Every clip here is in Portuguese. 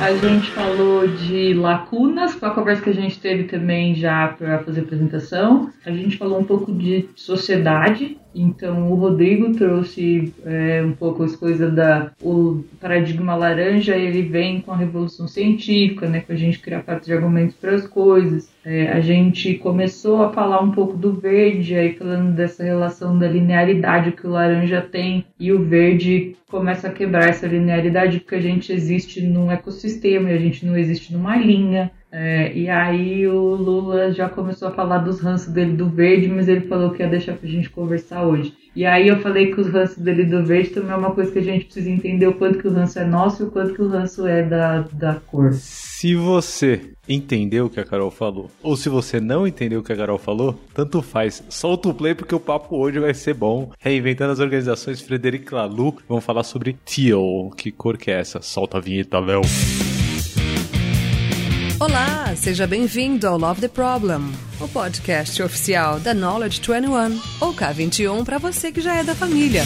A gente falou de lacunas, com a conversa que a gente teve também já para fazer apresentação. A gente falou um pouco de sociedade, então o Rodrigo trouxe é, um pouco as coisas da o paradigma laranja, ele vem com a revolução científica, né, com a gente criar parte de argumentos para as coisas. É, a gente começou a falar um pouco do verde, aí falando dessa relação da linearidade que o laranja tem e o verde começa a quebrar essa linearidade porque a gente existe num ecossistema e a gente não existe numa linha. É, e aí o Lula já começou a falar dos ranços dele do verde, mas ele falou que ia deixar pra gente conversar hoje. E aí eu falei que os ranços dele do verde também é uma coisa que a gente precisa entender o quanto que o ranço é nosso e o quanto que o ranço é da, da cor. Se você entendeu o que a Carol falou, ou se você não entendeu o que a Carol falou, tanto faz. Solta o play porque o papo hoje vai ser bom. Reinventando as organizações, Frederic Lalu, vamos falar sobre Teal. Que cor que é essa? Solta a vinheta, Léo. Olá, seja bem-vindo ao Love the Problem, o podcast oficial da Knowledge 21, ou K21 para você que já é da família.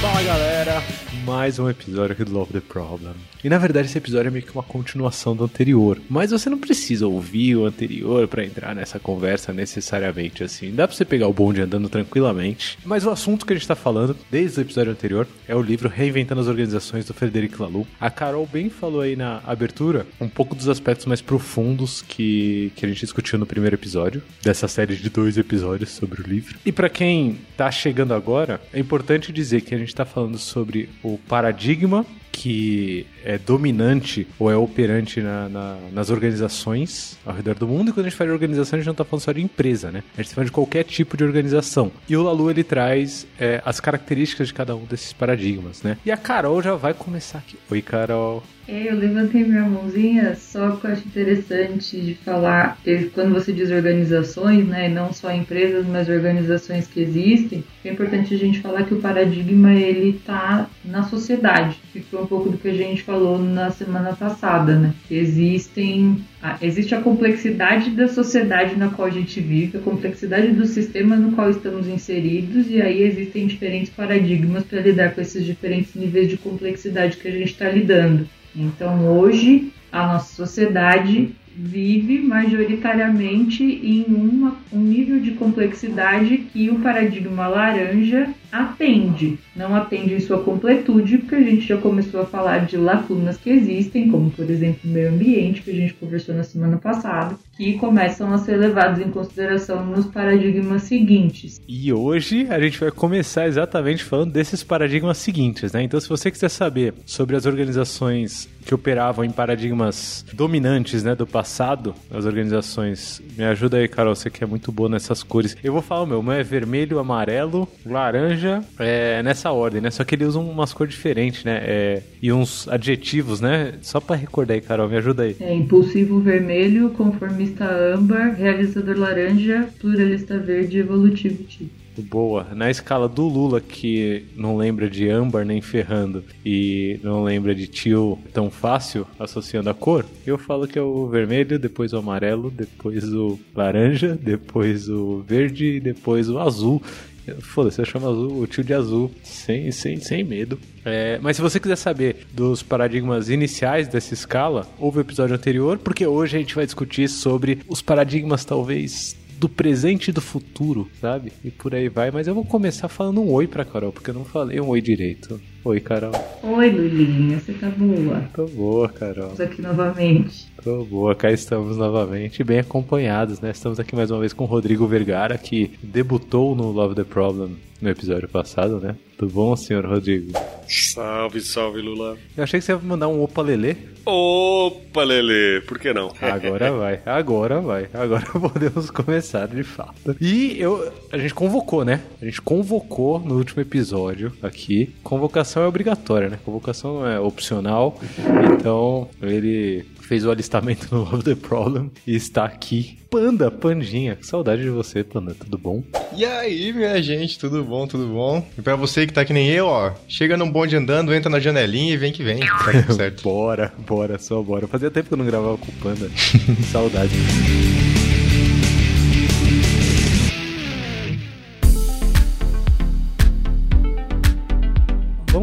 Fala galera, mais um episódio aqui do Love the Problem. E na verdade esse episódio é meio que uma continuação do anterior, mas você não precisa ouvir o anterior para entrar nessa conversa necessariamente assim. Dá para você pegar o bonde andando tranquilamente. Mas o assunto que a gente tá falando desde o episódio anterior é o livro Reinventando as Organizações do Frederic Laloux. A Carol bem falou aí na abertura um pouco dos aspectos mais profundos que, que a gente discutiu no primeiro episódio dessa série de dois episódios sobre o livro. E para quem tá chegando agora, é importante dizer que a gente tá falando sobre o paradigma que é dominante ou é operante na, na, nas organizações ao redor do mundo. E quando a gente fala de organização, a gente não está falando só de empresa, né? A gente está falando de qualquer tipo de organização. E o Lalu, ele traz é, as características de cada um desses paradigmas, né? E a Carol já vai começar aqui. Oi, Carol. É, eu levantei minha mãozinha só que eu acho interessante de falar quando você diz organizações, né, não só empresas, mas organizações que existem, é importante a gente falar que o paradigma ele tá na sociedade, foi um pouco do que a gente falou na semana passada, né? Que existem existe a complexidade da sociedade na qual a gente vive, a complexidade do sistema no qual estamos inseridos, e aí existem diferentes paradigmas para lidar com esses diferentes níveis de complexidade que a gente está lidando. Então, hoje, a nossa sociedade vive majoritariamente em uma, um nível de complexidade que o paradigma laranja atende. Não atende em sua completude, porque a gente já começou a falar de lacunas que existem, como por exemplo o meio ambiente, que a gente conversou na semana passada, que começam a ser levados em consideração nos paradigmas seguintes. E hoje a gente vai começar exatamente falando desses paradigmas seguintes, né? Então, se você quiser saber sobre as organizações que operavam em paradigmas dominantes, né, do passado, as organizações, me ajuda aí, Carol, você que é muito boa nessas cores. Eu vou falar meu, meu é vermelho, amarelo, laranja, é, nessa ordem, né? Só que ele usa umas cores diferentes, né? É, e uns adjetivos, né? Só para recordar aí, Carol, me ajuda aí. É impulsivo vermelho, conformista âmbar, realizador laranja, pluralista verde, evolutivo tipo. Boa. Na escala do Lula, que não lembra de âmbar nem ferrando e não lembra de tio tão fácil associando a cor, eu falo que é o vermelho, depois o amarelo, depois o laranja, depois o verde e depois o azul. Foda-se, eu chamo azul, o tio de azul, sem, sem, sem medo. É, mas se você quiser saber dos paradigmas iniciais dessa escala, ouve o episódio anterior, porque hoje a gente vai discutir sobre os paradigmas talvez do presente e do futuro, sabe? E por aí vai. Mas eu vou começar falando um oi pra Carol, porque eu não falei um oi direito. Oi, Carol. Oi, Lulinha, você tá boa? Tô boa, Carol. Estamos aqui novamente. Tô boa, cá estamos novamente, bem acompanhados, né? Estamos aqui mais uma vez com o Rodrigo Vergara, que debutou no Love the Problem no episódio passado, né? Tudo bom, senhor Rodrigo? Salve, salve, Lula. Eu achei que você ia mandar um opa lelê. Opa, Lelê, por que não? Agora vai, agora vai. Agora podemos começar de fato. E eu, a gente convocou, né? A gente convocou no último episódio aqui, convocação convocação é obrigatória, né? Convocação não é opcional. Então, ele fez o alistamento no Love the Problem e está aqui. Panda, Pandinha, que saudade de você, Panda, tudo bom? E aí, minha gente, tudo bom, tudo bom? E pra você que tá que nem eu, ó, chega num bonde andando, entra na janelinha e vem que vem. Tá tudo certo. bora, bora, só bora. Fazia tempo que eu não gravava com o Panda. saudade.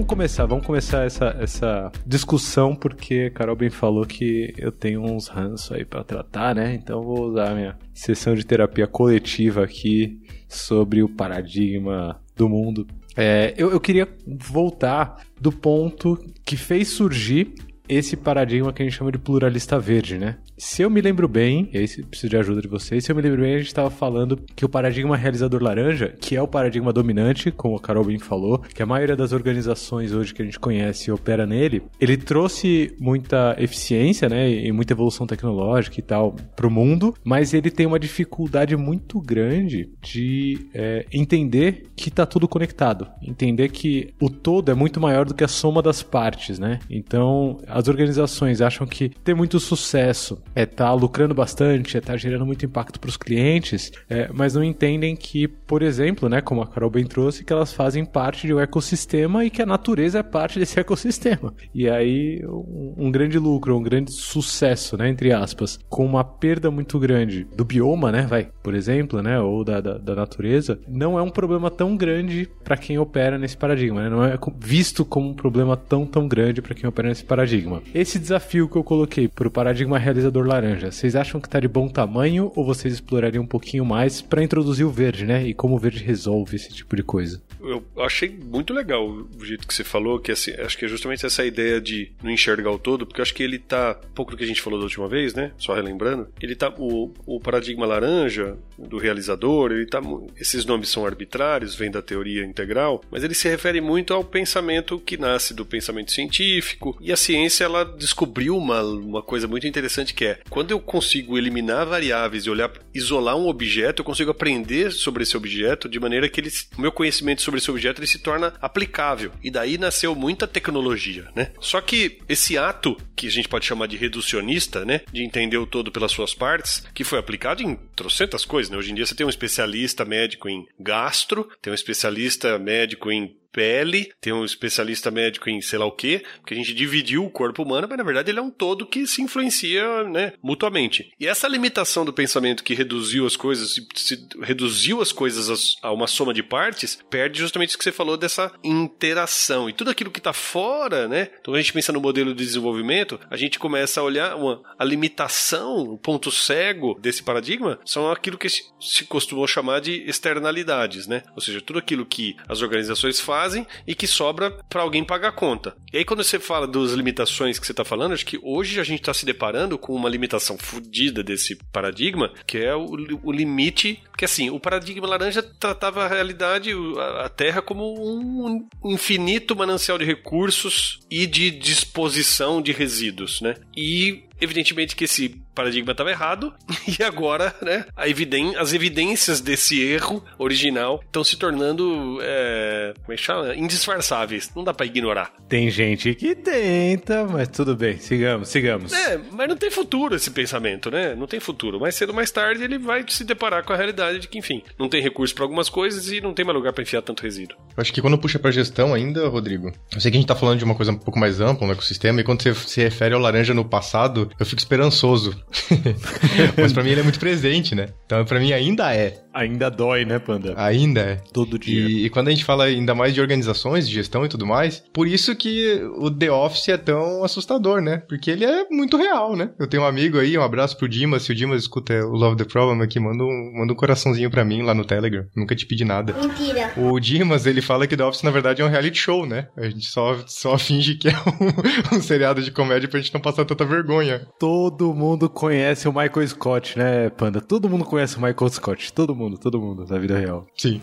Começar, vamos começar essa, essa discussão, porque Carol bem falou que eu tenho uns ranços aí para tratar, né? Então vou usar minha sessão de terapia coletiva aqui sobre o paradigma do mundo. É, eu, eu queria voltar do ponto que fez surgir esse paradigma que a gente chama de pluralista verde, né? Se eu me lembro bem, e aí preciso de ajuda de vocês, se eu me lembro bem, a gente estava falando que o paradigma realizador laranja, que é o paradigma dominante, como a Carol bem falou, que a maioria das organizações hoje que a gente conhece opera nele, ele trouxe muita eficiência, né, e muita evolução tecnológica e tal para o mundo, mas ele tem uma dificuldade muito grande de é, entender que está tudo conectado, entender que o todo é muito maior do que a soma das partes, né? Então, as organizações acham que ter muito sucesso é tá lucrando bastante, é tá gerando muito impacto para os clientes, é, mas não entendem que, por exemplo, né, como a Carol bem trouxe, que elas fazem parte de um ecossistema e que a natureza é parte desse ecossistema. E aí um, um grande lucro, um grande sucesso, né, entre aspas, com uma perda muito grande do bioma, né, vai, por exemplo, né, ou da, da, da natureza, não é um problema tão grande para quem opera nesse paradigma, né, não é visto como um problema tão tão grande para quem opera nesse paradigma. Esse desafio que eu coloquei para o paradigma realizador laranja, vocês acham que está de bom tamanho ou vocês explorariam um pouquinho mais para introduzir o verde, né? E como o verde resolve esse tipo de coisa? Eu achei muito legal o jeito que você falou, que assim, acho que é justamente essa ideia de não enxergar o todo, porque acho que ele tá, um pouco do que a gente falou da última vez, né? Só relembrando, ele tá, o, o paradigma laranja do realizador, ele tá, esses nomes são arbitrários, vem da teoria integral, mas ele se refere muito ao pensamento que nasce do pensamento científico, e a ciência, ela descobriu uma, uma coisa muito interessante que é, quando eu consigo eliminar variáveis e olhar, isolar um objeto, eu consigo aprender sobre esse objeto de maneira que ele, o meu conhecimento sobre esse objeto ele se torna aplicável. E daí nasceu muita tecnologia, né? Só que esse ato, que a gente pode chamar de reducionista, né? De entender o todo pelas suas partes, que foi aplicado em trocentas coisas, né? Hoje em dia você tem um especialista médico em gastro, tem um especialista médico em pele, tem um especialista médico em sei lá o que, porque a gente dividiu o corpo humano, mas na verdade ele é um todo que se influencia, né, mutuamente. E essa limitação do pensamento que reduziu as coisas, se reduziu as coisas a uma soma de partes, perde justamente isso que você falou dessa interação. E tudo aquilo que está fora, né? Então a gente pensa no modelo de desenvolvimento, a gente começa a olhar uma, a limitação, o ponto cego desse paradigma, são aquilo que se, se costumou chamar de externalidades, né? Ou seja, tudo aquilo que as organizações fazem fazem e que sobra para alguém pagar a conta. E aí, quando você fala das limitações que você está falando, acho que hoje a gente está se deparando com uma limitação fodida desse paradigma, que é o, o, limite. Que assim, o paradigma laranja tratava a realidade, a Terra, como um infinito manancial de recursos e de disposição de resíduos, né? E evidentemente que esse paradigma estava errado e agora, né, eviden as evidências desse erro original estão se tornando, é, como é que chama? Indisfarçáveis. Não dá para ignorar. Tem gente que tenta, mas tudo bem, sigamos, sigamos. É, mas não tem futuro esse pensamento, né? Não tem futuro. Mais cedo ou mais tarde ele vai se deparar com a realidade de que, enfim, não tem recurso para algumas coisas e não tem mais lugar para enfiar tanto resíduo. Eu acho que quando puxa para gestão ainda, Rodrigo, eu sei que a gente tá falando de uma coisa um pouco mais ampla no ecossistema e quando você se refere ao laranja no passado, eu fico esperançoso. Mas para mim ele é muito presente, né? Então para mim ainda é. Ainda dói, né, Panda? Ainda é. Todo dia. E, e, quando a gente fala ainda mais de organizações, de gestão e tudo mais, por isso que o The Office é tão assustador, né? Porque ele é muito real, né? Eu tenho um amigo aí, um abraço pro Dimas, se o Dimas escuta o Love the Problem aqui, manda um, manda um coraçãozinho pra mim lá no Telegram. Nunca te pedi nada. Mentira. O Dimas, ele fala que The Office na verdade é um reality show, né? A gente só, só finge que é um, um seriado de comédia pra gente não passar tanta vergonha. Todo mundo conhece o Michael Scott, né, Panda? Todo mundo conhece o Michael Scott. Todo mundo, todo mundo, na vida real. Sim.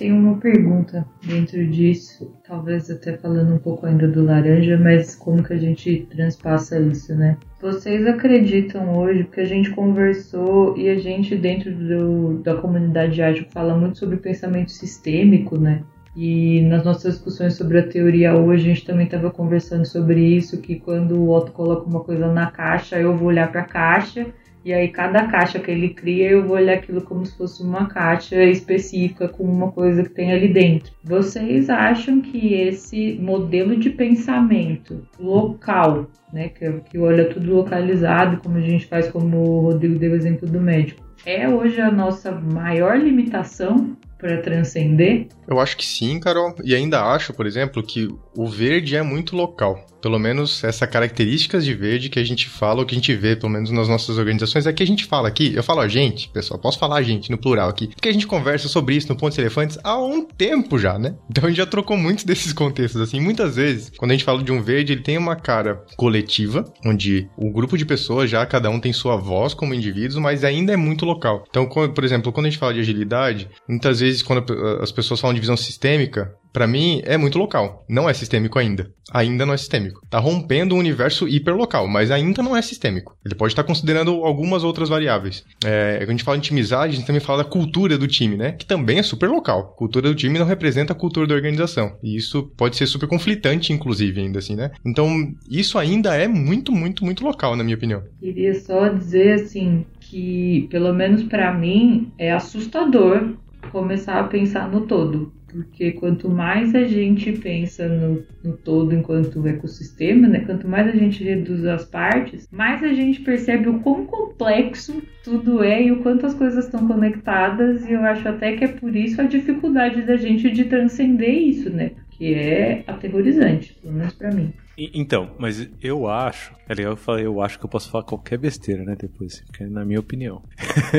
Tem uma pergunta dentro disso, talvez até falando um pouco ainda do laranja, mas como que a gente transpassa isso, né? Vocês acreditam hoje, porque a gente conversou e a gente dentro do, da comunidade ágil fala muito sobre pensamento sistêmico, né? E nas nossas discussões sobre a teoria hoje, a gente também estava conversando sobre isso, que quando o Otto coloca uma coisa na caixa, eu vou olhar para a caixa e aí cada caixa que ele cria, eu vou olhar aquilo como se fosse uma caixa específica com uma coisa que tem ali dentro. Vocês acham que esse modelo de pensamento local, né, que, que olha tudo localizado, como a gente faz, como o Rodrigo deu o exemplo do médico, é hoje a nossa maior limitação para transcender? Eu acho que sim, Carol. E ainda acho, por exemplo, que o verde é muito local. Pelo menos essa características de verde que a gente fala, ou que a gente vê, pelo menos nas nossas organizações, é que a gente fala aqui. Eu falo a gente, pessoal, posso falar a gente no plural aqui. Porque a gente conversa sobre isso no Pontos Elefantes há um tempo já, né? Então a gente já trocou muitos desses contextos, assim. Muitas vezes, quando a gente fala de um verde, ele tem uma cara coletiva, onde o grupo de pessoas já, cada um tem sua voz como indivíduos, mas ainda é muito local. Então, por exemplo, quando a gente fala de agilidade, muitas vezes quando as pessoas falam de visão sistêmica, para mim é muito local. Não é sistêmico ainda. Ainda não é sistêmico. Tá rompendo um universo hiperlocal, mas ainda não é sistêmico. Ele pode estar considerando algumas outras variáveis. É, quando a gente fala de intimidade, a gente também fala da cultura do time, né? Que também é super local. A cultura do time não representa a cultura da organização. E isso pode ser super conflitante, inclusive, ainda assim, né? Então, isso ainda é muito, muito, muito local, na minha opinião. Queria só dizer, assim, que, pelo menos para mim, é assustador começar a pensar no todo. Porque quanto mais a gente pensa no, no, todo enquanto ecossistema, né? Quanto mais a gente reduz as partes, mais a gente percebe o quão complexo tudo é e o quanto as coisas estão conectadas. E eu acho até que é por isso a dificuldade da gente de transcender isso, né? Porque é aterrorizante, pelo menos para mim. Então, mas eu acho. É legal eu falei, eu acho que eu posso falar qualquer besteira, né? Depois, que é na minha opinião.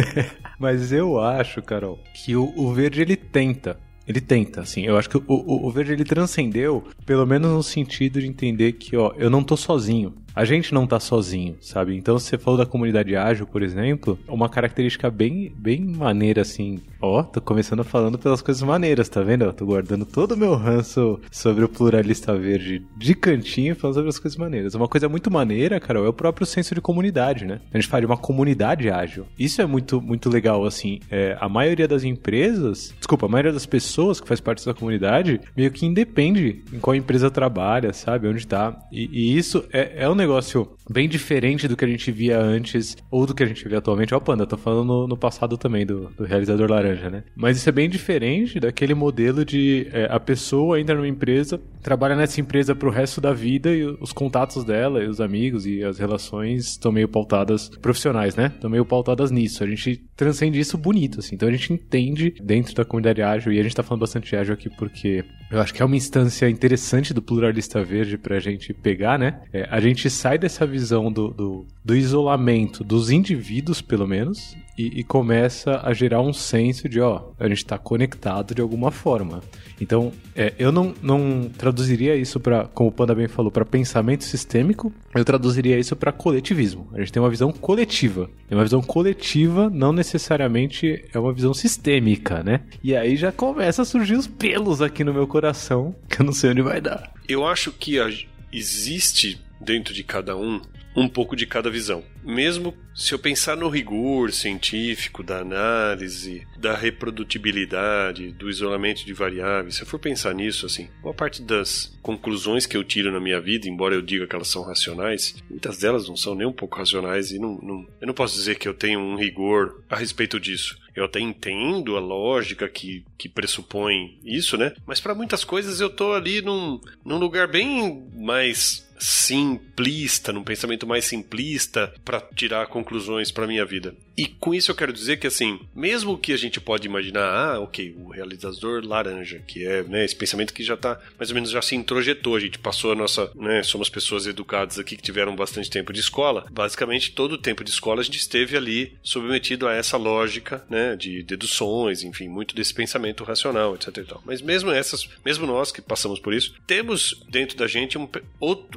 mas eu acho, Carol, que o, o verde ele tenta ele tenta, assim. Eu acho que o, o, o, Verde ele transcendeu, pelo menos no sentido de entender que, ó, eu não tô sozinho a gente não tá sozinho, sabe? Então, se você falou da comunidade ágil, por exemplo, uma característica bem, bem maneira, assim. Ó, tô começando falando pelas coisas maneiras, tá vendo? Eu tô guardando todo o meu ranço sobre o pluralista verde de cantinho, falando sobre as coisas maneiras. Uma coisa muito maneira, Carol, é o próprio senso de comunidade, né? A gente fala de uma comunidade ágil. Isso é muito, muito legal, assim. É, a maioria das empresas, desculpa, a maioria das pessoas que faz parte da comunidade, meio que independe em qual empresa trabalha, sabe? Onde tá. E, e isso é, é um negócio bem diferente do que a gente via antes ou do que a gente vê atualmente. Ó, oh, Panda, tô falando no, no passado também do, do, realizador laranja, né? Mas isso é bem diferente daquele modelo de é, a pessoa entra numa empresa, trabalha nessa empresa pro resto da vida e os contatos dela e os amigos e as relações estão meio pautadas profissionais, né? Estão meio pautadas nisso. A gente transcende isso bonito, assim. Então a gente entende dentro da comunidade ágil, e a gente tá falando bastante ágil aqui porque eu acho que é uma instância interessante do pluralista verde pra gente pegar, né? É, a gente sai dessa visão do, do, do isolamento dos indivíduos, pelo menos, e, e, começa a gerar um senso de, ó, a gente está conectado de alguma forma. Então, é, eu não, não traduziria isso para, como o Panda bem falou, para pensamento sistêmico, eu traduziria isso para coletivismo. A gente tem uma visão coletiva. E uma visão coletiva não necessariamente é uma visão sistêmica, né? E aí já começa a surgir os pelos aqui no meu coração, que eu não sei onde vai dar. Eu acho que a, existe dentro de cada um um pouco de cada visão. Mesmo se eu pensar no rigor científico da análise, da reprodutibilidade, do isolamento de variáveis, se eu for pensar nisso, assim, boa parte das conclusões que eu tiro na minha vida, embora eu diga que elas são racionais, muitas delas não são nem um pouco racionais e não, não eu não posso dizer que eu tenho um rigor a respeito disso. Eu até entendo a lógica que, que pressupõe isso, né? Mas para muitas coisas eu tô ali num, num lugar bem mais simplista, num pensamento mais simplista para tirar conclusões para minha vida. E com isso eu quero dizer que assim, mesmo que a gente pode imaginar, ah, ok, o realizador laranja, que é né, esse pensamento que já tá mais ou menos já se introjetou, a gente passou a nossa, né, somos pessoas educadas aqui que tiveram bastante tempo de escola. Basicamente todo o tempo de escola a gente esteve ali submetido a essa lógica, né, de deduções, enfim, muito desse pensamento racional, etc. E tal. Mas mesmo essas, mesmo nós que passamos por isso, temos dentro da gente um,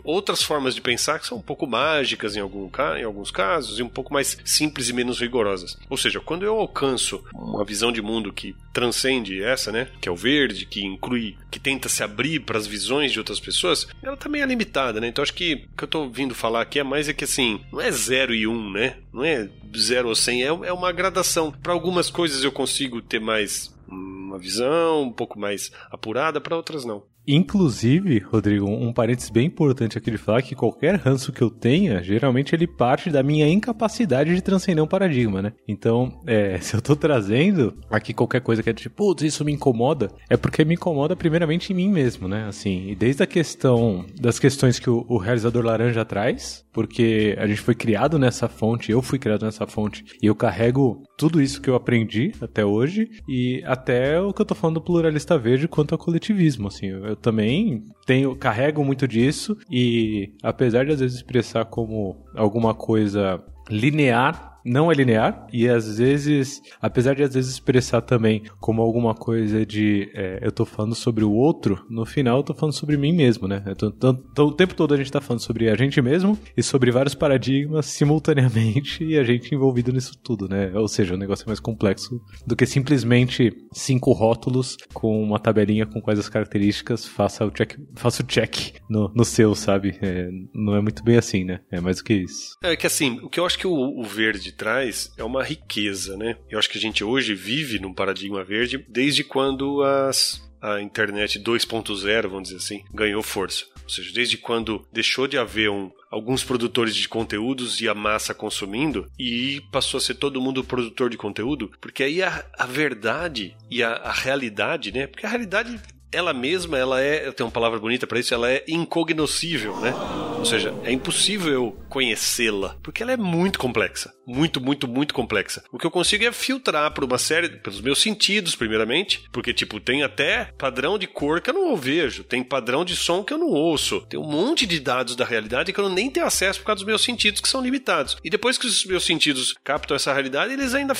outras formas de pensar que são um pouco mágicas em, algum, em alguns casos e um pouco mais simples e menos rigorosas. Ou seja, quando eu alcanço uma visão de mundo que transcende essa, né, que é o verde, que inclui, que tenta se abrir para as visões de outras pessoas, ela também é limitada, né? Então acho que o que eu tô ouvindo falar aqui é mais é que assim, não é 0 e 1, um, né? Não é 0 ou 100, é, é uma gradação. Para algumas coisas eu consigo ter mais uma visão um pouco mais apurada, para outras não. Inclusive, Rodrigo, um parênteses bem importante aqui de falar que qualquer ranço que eu tenha, geralmente ele parte da minha incapacidade de transcender um paradigma, né? Então, é, se eu tô trazendo aqui qualquer coisa que é tipo, putz, isso me incomoda, é porque me incomoda primeiramente em mim mesmo, né? Assim, e desde a questão das questões que o, o realizador laranja traz, porque a gente foi criado nessa fonte, eu fui criado nessa fonte, e eu carrego tudo isso que eu aprendi até hoje, e até o que eu tô falando do pluralista verde quanto ao coletivismo, assim, eu também tenho, carrego muito disso, e apesar de às vezes expressar como alguma coisa linear não é linear e às vezes, apesar de às vezes expressar também como alguma coisa de é, eu tô falando sobre o outro, no final eu tô falando sobre mim mesmo, né? Tô, tô, tô, o tempo todo a gente tá falando sobre a gente mesmo e sobre vários paradigmas simultaneamente e a gente envolvido nisso tudo, né? Ou seja, o negócio é mais complexo do que simplesmente cinco rótulos com uma tabelinha com quais as características, faça o check, faça o check no, no seu, sabe? É, não é muito bem assim, né? É mais do que isso. É que assim, o que eu acho que o, o verde traz é uma riqueza, né? Eu acho que a gente hoje vive num paradigma verde desde quando as, a internet 2.0, vamos dizer assim, ganhou força. Ou seja, desde quando deixou de haver um, alguns produtores de conteúdos e a massa consumindo e passou a ser todo mundo produtor de conteúdo, porque aí a, a verdade e a, a realidade, né? Porque a realidade ela mesma, ela é, tem uma palavra bonita para isso, ela é incognoscível, né? Ou seja, é impossível eu conhecê-la, porque ela é muito complexa, muito, muito, muito complexa. O que eu consigo é filtrar por uma série, pelos meus sentidos, primeiramente, porque tipo, tem até padrão de cor que eu não vejo, tem padrão de som que eu não ouço, tem um monte de dados da realidade que eu nem tenho acesso por causa dos meus sentidos que são limitados. E depois que os meus sentidos captam essa realidade, eles ainda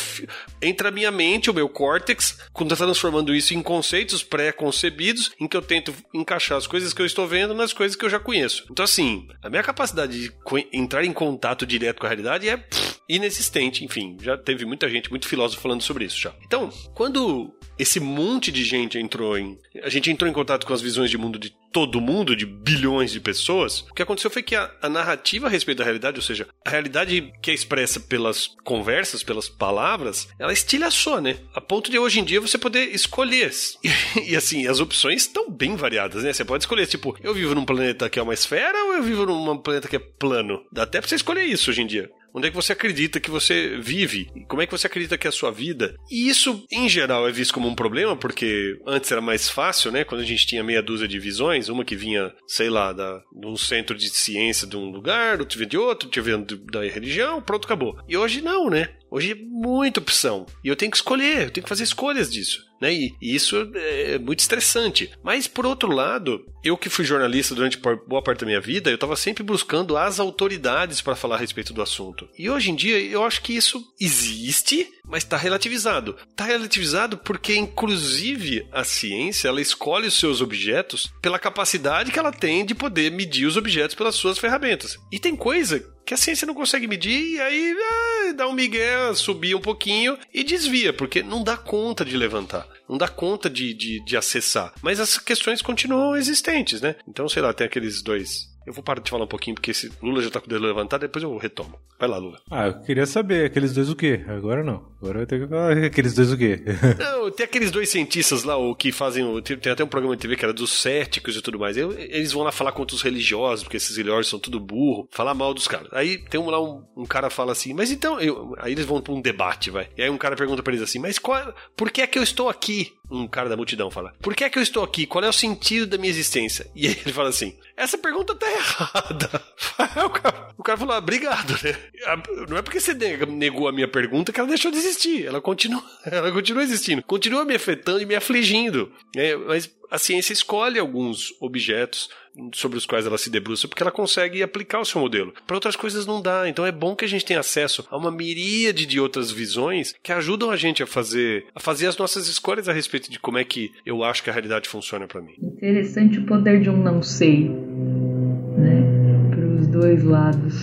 entra a minha mente, o meu córtex, quando tá transformando isso em conceitos pré-concebidos em que eu tento encaixar as coisas que eu estou vendo nas coisas que eu já conheço. Então, assim, a minha capacidade de entrar em contato direto com a realidade é pff, inexistente. Enfim, já teve muita gente, muito filósofo falando sobre isso já. Então, quando esse monte de gente entrou em. A gente entrou em contato com as visões de mundo de todo mundo, de bilhões de pessoas, o que aconteceu foi que a, a, narrativa a respeito da realidade, ou seja, a realidade que é expressa pelas conversas, pelas palavras, ela estilhaçou, né? A ponto de hoje em dia você poder escolher. E, e assim, as opções estão bem variadas, né? Você pode escolher, tipo, eu vivo num planeta que é uma esfera ou eu vivo num planeta que é plano? Dá até pra você escolher isso hoje em dia. Onde é que você acredita que você vive? Como é que você acredita que é a sua vida? E isso, em geral, é visto como um problema, porque antes era mais fácil, né? Quando a gente tinha meia dúzia de visões, uma que vinha, sei lá, da, de um centro de ciência de um lugar, outra vinha de outro, outra vinha da religião, pronto, acabou. E hoje não, né? Hoje é muita opção. E eu tenho que escolher, eu tenho que fazer escolhas disso. Né? E, isso é muito estressante. Mas, por outro lado, eu que fui jornalista durante boa parte da minha vida, eu estava sempre buscando as autoridades para falar a respeito do assunto. E hoje em dia, eu acho que isso existe, mas está relativizado. Está relativizado porque, inclusive, a ciência ela escolhe os seus objetos pela capacidade que ela tem de poder medir os objetos pelas suas ferramentas. E tem coisa que a ciência não consegue medir e aí ah, dá um migué, subir um pouquinho e desvia, porque não dá conta de levantar, não dá conta de, de, de acessar. Mas as questões continuam existentes, né? Então, sei lá, tem aqueles dois eu vou parar de falar um pouquinho, porque esse Lula já tá com o dedo levantado, depois eu retomo. Vai lá, Lula. Ah, eu queria saber, aqueles dois o quê? Agora não. Agora tenho que falar aqueles dois o quê? não, tem aqueles dois cientistas lá, o que fazem. Tem até um programa de TV que era dos céticos e tudo mais. Eles vão lá falar contra os religiosos, porque esses religiosos são tudo burro, falar mal dos caras. Aí tem um, lá um, um cara fala assim, mas então. Eu... Aí eles vão pra um debate, vai. E aí um cara pergunta pra eles assim, mas qual, por que é que eu estou aqui? Um cara da multidão fala, por que é que eu estou aqui? Qual é o sentido da minha existência? E ele fala assim, essa pergunta tá errada. o, cara, cara falou, ah, obrigado, né? Não é porque você negou a minha pergunta que ela deixou de existir. Ela continua, ela continua existindo. Continua me afetando e me afligindo. É, mas a ciência escolhe alguns objetos sobre os quais ela se debruça porque ela consegue aplicar o seu modelo. Para outras coisas não dá. Então é bom que a gente tenha acesso a uma miríade de outras visões que ajudam a gente a fazer a fazer as nossas escolhas a respeito de como é que eu acho que a realidade funciona para mim. Interessante o poder de um não sei, né? Para os dois lados.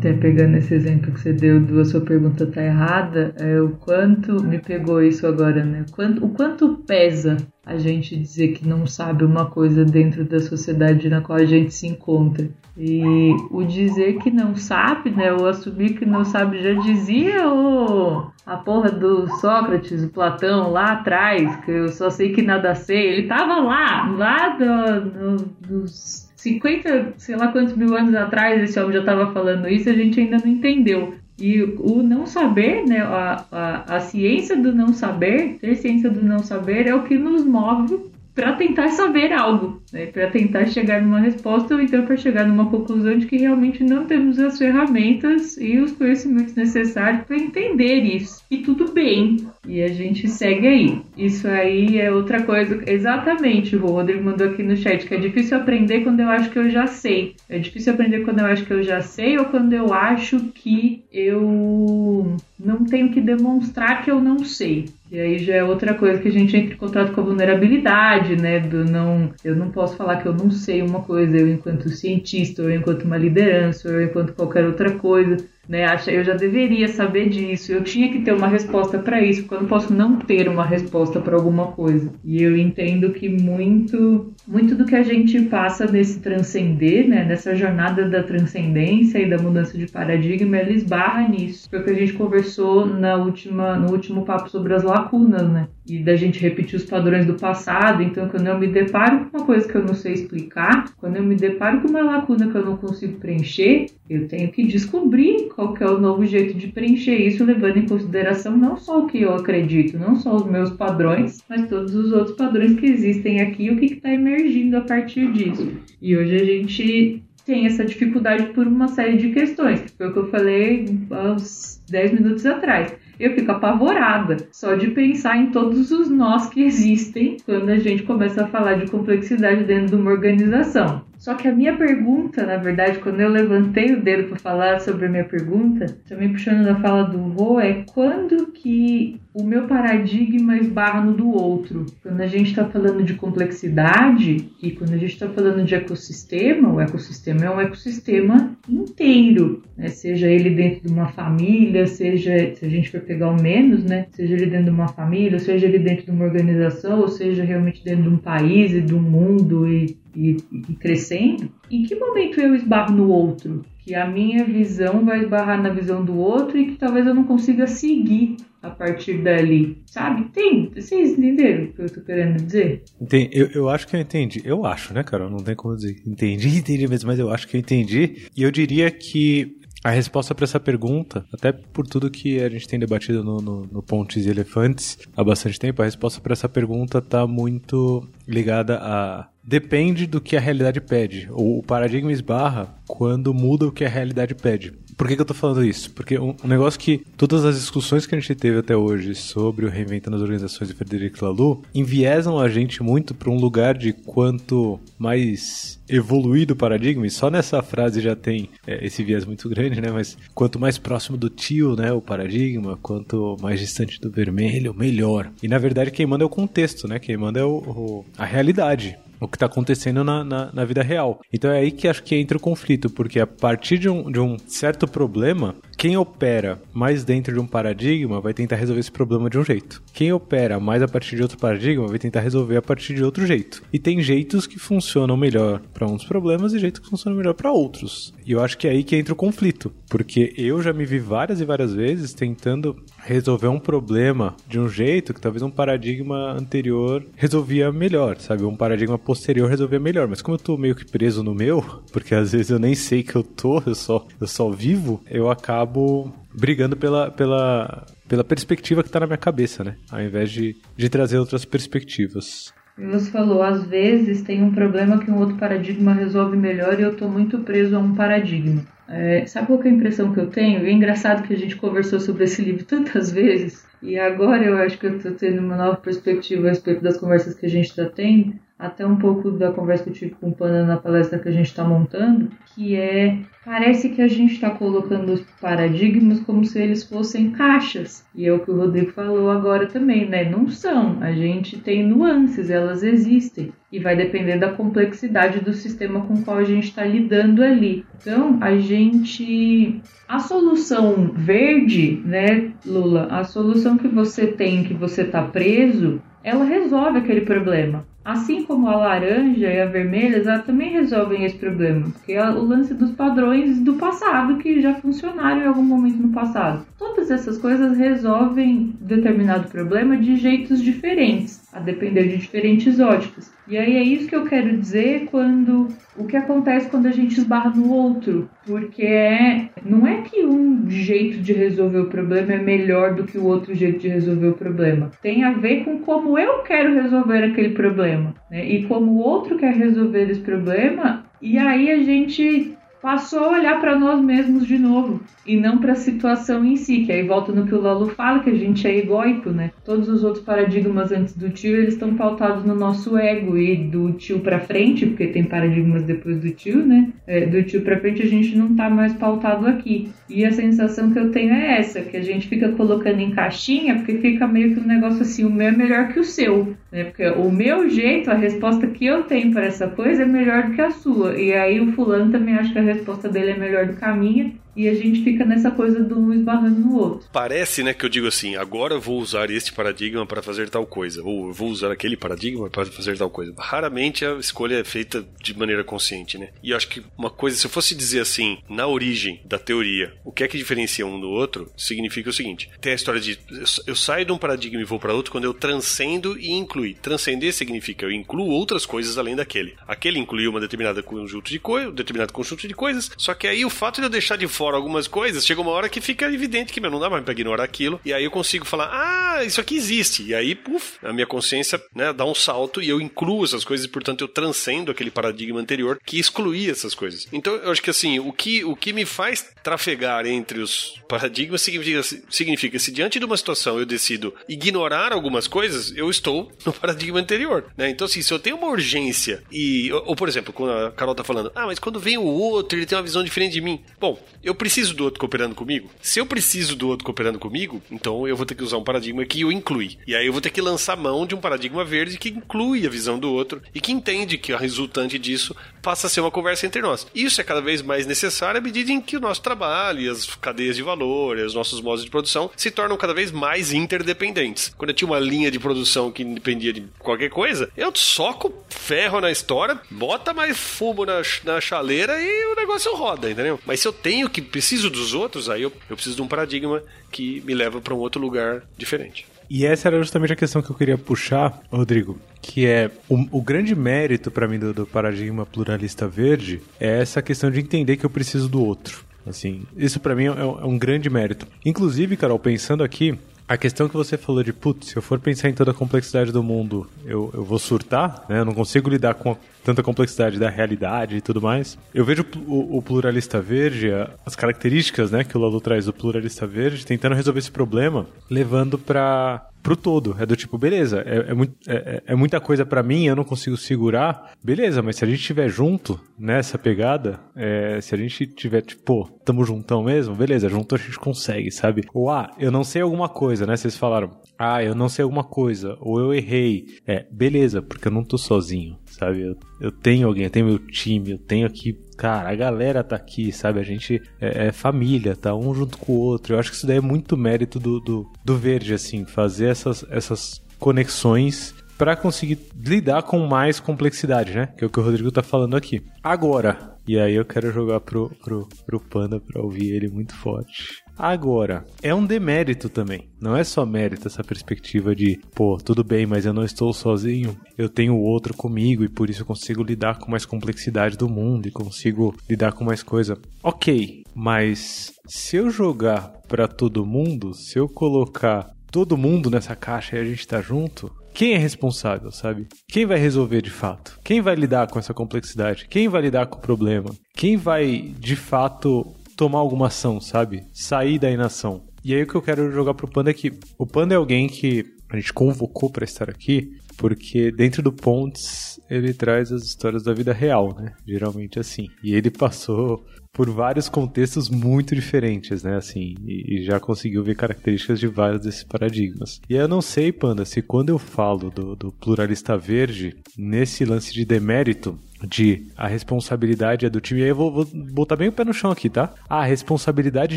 Até pegando esse exemplo que você deu a sua pergunta tá errada, é o quanto me pegou isso agora, né? O quanto, o quanto pesa a gente dizer que não sabe uma coisa dentro da sociedade na qual a gente se encontra. E o dizer que não sabe, né? O assumir que não sabe já dizia o a porra do Sócrates, o Platão lá atrás, que eu só sei que nada sei. Ele tava lá, lá do, do, dos 50, sei lá quantos mil anos atrás esse homem já estava falando isso, a gente ainda não entendeu. E o não saber, né, a, a, a ciência do não saber, ter ciência do não saber é o que nos move para tentar saber algo, né? para tentar chegar numa resposta ou então para chegar numa conclusão de que realmente não temos as ferramentas e os conhecimentos necessários para entender isso. E tudo bem, e a gente segue aí. Isso aí é outra coisa. Exatamente, o Rodrigo mandou aqui no chat que é difícil aprender quando eu acho que eu já sei. É difícil aprender quando eu acho que eu já sei ou quando eu acho que eu não tenho que demonstrar que eu não sei. E aí já é outra coisa que a gente entra em contato com a vulnerabilidade, né? Do não, eu não posso falar que eu não sei uma coisa, eu enquanto cientista, ou eu enquanto uma liderança, ou eu enquanto qualquer outra coisa né? Eu já deveria saber disso, eu tinha que ter uma resposta para isso, porque eu não posso não ter uma resposta para alguma coisa. E eu entendo que muito, muito do que a gente passa nesse transcender, né? Nessa jornada da transcendência e da mudança de paradigma, ela esbarra nisso. Foi o que a gente conversou na última, no último papo sobre as lacunas, né? E da gente repetir os padrões do passado. Então, quando eu me deparo com uma coisa que eu não sei explicar, quando eu me deparo com uma lacuna que eu não consigo preencher, eu tenho que descobrir qual que é o novo jeito de preencher isso, levando em consideração não só o que eu acredito, não só os meus padrões, mas todos os outros padrões que existem aqui e o que está emergindo a partir disso. E hoje a gente tem essa dificuldade por uma série de questões, que foi o que eu falei aos 10 minutos atrás. Eu fico apavorada só de pensar em todos os nós que existem quando a gente começa a falar de complexidade dentro de uma organização. Só que a minha pergunta, na verdade, quando eu levantei o dedo para falar sobre a minha pergunta, também puxando da fala do Vô, é quando que o meu paradigma esbarra no do outro. Quando a gente está falando de complexidade e quando a gente está falando de ecossistema, o ecossistema é um ecossistema inteiro, né? seja ele dentro de uma família, seja, se a gente for pegar o menos, né? seja ele dentro de uma família, seja ele dentro de uma organização, ou seja realmente dentro de um país e um mundo e e, e crescendo, em que momento eu esbarro no outro? Que a minha visão vai esbarrar na visão do outro e que talvez eu não consiga seguir a partir dali. Sabe? Tem. Vocês entenderam o que eu tô querendo dizer? Entendi. Eu, eu acho que eu entendi. Eu acho, né, Carol? Não tem como dizer. Entendi, entendi mesmo, mas eu acho que eu entendi. E eu diria que a resposta para essa pergunta, até por tudo que a gente tem debatido no, no, no Pontes e Elefantes há bastante tempo, a resposta para essa pergunta está muito ligada a depende do que a realidade pede. O paradigma esbarra quando muda o que a realidade pede. Por que, que eu tô falando isso? Porque um, negócio que todas as discussões que a gente teve até hoje sobre o Reinventando as Organizações de Frederic Laloux enviesam a gente muito para um lugar de quanto mais evoluído o paradigma, e só nessa frase já tem é, esse viés muito grande, né? Mas quanto mais próximo do tio, né, o paradigma, quanto mais distante do vermelho, melhor. E na verdade quem manda é o contexto, né? Quem manda é o, o a realidade o que está acontecendo na, na, na, vida real. Então é aí que acho que entra o conflito, porque a partir de um, de um certo problema, quem opera mais dentro de um paradigma vai tentar resolver esse problema de um jeito. Quem opera mais a partir de outro paradigma vai tentar resolver a partir de outro jeito. E tem jeitos que funcionam melhor para uns problemas e jeitos que funcionam melhor para outros. E eu acho que é aí que entra o conflito, porque eu já me vi várias e várias vezes tentando resolver um problema de um jeito que talvez um paradigma anterior resolvia melhor, sabe? Um paradigma posterior resolvia melhor. Mas como eu tô meio que preso no meu, porque às vezes eu nem sei que eu tô, eu só, eu só vivo, eu acabo acabo brigando pela, pela, pela perspectiva que está na minha cabeça, né? Ao invés de, de trazer outras perspectivas. Você falou, às vezes tem um problema que um outro paradigma resolve melhor e eu estou muito preso a um paradigma. É, sabe qual é a impressão que eu tenho? é engraçado que a gente conversou sobre esse livro tantas vezes e agora eu acho que eu estou tendo uma nova perspectiva a respeito das conversas que a gente está tendo até um pouco da conversa que eu tive com o Panda na palestra que a gente está montando, que é parece que a gente está colocando os paradigmas como se eles fossem caixas. E é o que o Rodrigo falou agora também, né? Não são. A gente tem nuances, elas existem. E vai depender da complexidade do sistema com qual a gente está lidando ali. Então, a gente. A solução verde, né, Lula? A solução que você tem, que você está preso, ela resolve aquele problema. Assim como a laranja e a vermelha, elas também resolvem esse problema, porque é o lance dos padrões do passado que já funcionaram em algum momento no passado. Todas essas coisas resolvem determinado problema de jeitos diferentes, a depender de diferentes óticas. E aí é isso que eu quero dizer quando o que acontece quando a gente esbarra no outro, porque é, não é que um jeito de resolver o problema é melhor do que o outro jeito de resolver o problema. Tem a ver com como eu quero resolver aquele problema, né? E como o outro quer resolver esse problema, e aí a gente passou a olhar para nós mesmos de novo e não para a situação em si, que aí volta no que o Lalo fala, que a gente é egoico, né? Todos os outros paradigmas antes do tio, eles estão pautados no nosso ego e do tio para frente, porque tem paradigmas depois do tio, né? É, do tio para frente a gente não tá mais pautado aqui. E a sensação que eu tenho é essa, que a gente fica colocando em caixinha, porque fica meio que um negócio assim, o meu é melhor que o seu, né? Porque o meu jeito, a resposta que eu tenho para essa coisa é melhor do que a sua. E aí o fulano também acha que a resposta dele é melhor do que a minha e a gente fica nessa coisa do um esbarrando no outro. Parece, né, que eu digo assim, agora eu vou usar este paradigma para fazer tal coisa, ou eu vou usar aquele paradigma para fazer tal coisa. Raramente a escolha é feita de maneira consciente, né? E eu acho que uma coisa, se eu fosse dizer assim, na origem da teoria, o que é que diferencia um do outro, significa o seguinte: tem a história de eu saio de um paradigma e vou para outro quando eu transcendo e incluir. Transcender significa eu incluo outras coisas além daquele. Aquele incluiu uma determinada conjunto de coisas, um determinado conjunto de coisas, só que aí o fato de eu deixar de fora algumas coisas, chega uma hora que fica evidente que meu, não dá mais pra ignorar aquilo. E aí eu consigo falar, ah, isso aqui existe. E aí, puf, a minha consciência né, dá um salto e eu incluo essas coisas e, portanto, eu transcendo aquele paradigma anterior que excluía essas coisas. Então, eu acho que assim, o que, o que me faz trafegar entre os paradigmas significa, significa se diante de uma situação eu decido ignorar algumas coisas, eu estou no paradigma anterior. Né? Então, assim, se eu tenho uma urgência e. Ou, ou, por exemplo, quando a Carol tá falando, ah, mas quando vem o outro, ele tem uma visão diferente de mim. Bom, eu preciso do outro cooperando comigo? Se eu preciso do outro cooperando comigo, então eu vou ter que usar um paradigma que o inclui. E aí eu vou ter que lançar mão de um paradigma verde que inclui a visão do outro e que entende que a resultante disso passa a ser uma conversa entre nós. Isso é cada vez mais necessário à medida em que o nosso trabalho e as cadeias de valor e os nossos modos de produção se tornam cada vez mais interdependentes. Quando eu tinha uma linha de produção que dependia de qualquer coisa, eu soco ferro na história, bota mais fumo na, na chaleira e o negócio roda, entendeu? Mas se eu tenho que preciso dos outros, aí eu, eu preciso de um paradigma que me leva para um outro lugar diferente. E essa era justamente a questão que eu queria puxar, Rodrigo, que é o, o grande mérito para mim do, do, paradigma pluralista verde é essa questão de entender que eu preciso do outro. Assim, isso para mim é, é, um grande mérito. Inclusive, Carol, pensando aqui, a questão que você falou de, putz, se eu for pensar em toda a complexidade do mundo, eu, eu vou surtar, né? Eu não consigo lidar com a, tanta complexidade da realidade e tudo mais. Eu vejo o, o, pluralista verde, as características, né, que o Lalo traz do pluralista verde, tentando resolver esse problema, levando para pro todo. É do tipo, beleza, é, é, é, é, é muita coisa para mim, eu não consigo segurar. Beleza, mas se a gente estiver junto nessa pegada, é, se a gente tiver, tipo, tamo juntão mesmo, beleza, junto a gente consegue, sabe? Ou, ah, eu não sei alguma coisa, né? Vocês falaram, ah, eu não sei alguma coisa, ou eu errei. É, beleza, porque eu não tô sozinho, sabe? Eu, eu tenho alguém, eu tenho meu time, eu tenho aqui cara, a galera tá aqui, sabe? A gente é, é, família, tá um junto com o outro. Eu acho que isso daí é muito mérito do, do, do verde, assim, fazer essas, essas conexões para conseguir lidar com mais complexidade, né? Que é o que o Rodrigo tá falando aqui. Agora, e aí eu quero jogar pro, pro, pro Panda pra ouvir ele muito forte. Agora, é um demérito também. Não é só mérito essa perspectiva de, pô, tudo bem, mas eu não estou sozinho. Eu tenho outro comigo e por isso eu consigo lidar com mais complexidade do mundo e consigo lidar com mais coisa. Ok, mas se eu jogar para todo mundo, se eu colocar todo mundo nessa caixa e a gente tá junto, quem é responsável, sabe? Quem vai resolver de fato? Quem vai lidar com essa complexidade? Quem vai lidar com o problema? Quem vai de fato tomar alguma ação, sabe? Sair da inação. E aí o que eu quero jogar pro Panda é que o Panda é alguém que a gente convocou para estar aqui porque dentro do Pontes ele traz as histórias da vida real, né? Geralmente assim. E ele passou por vários contextos muito diferentes, né? Assim, e, e, já conseguiu ver características de vários desses paradigmas. E eu não sei, Panda, se quando eu falo do, do pluralista verde, nesse lance de demérito, de a responsabilidade é do time, e aí eu vou, vou, botar bem o pé no chão aqui, tá? A responsabilidade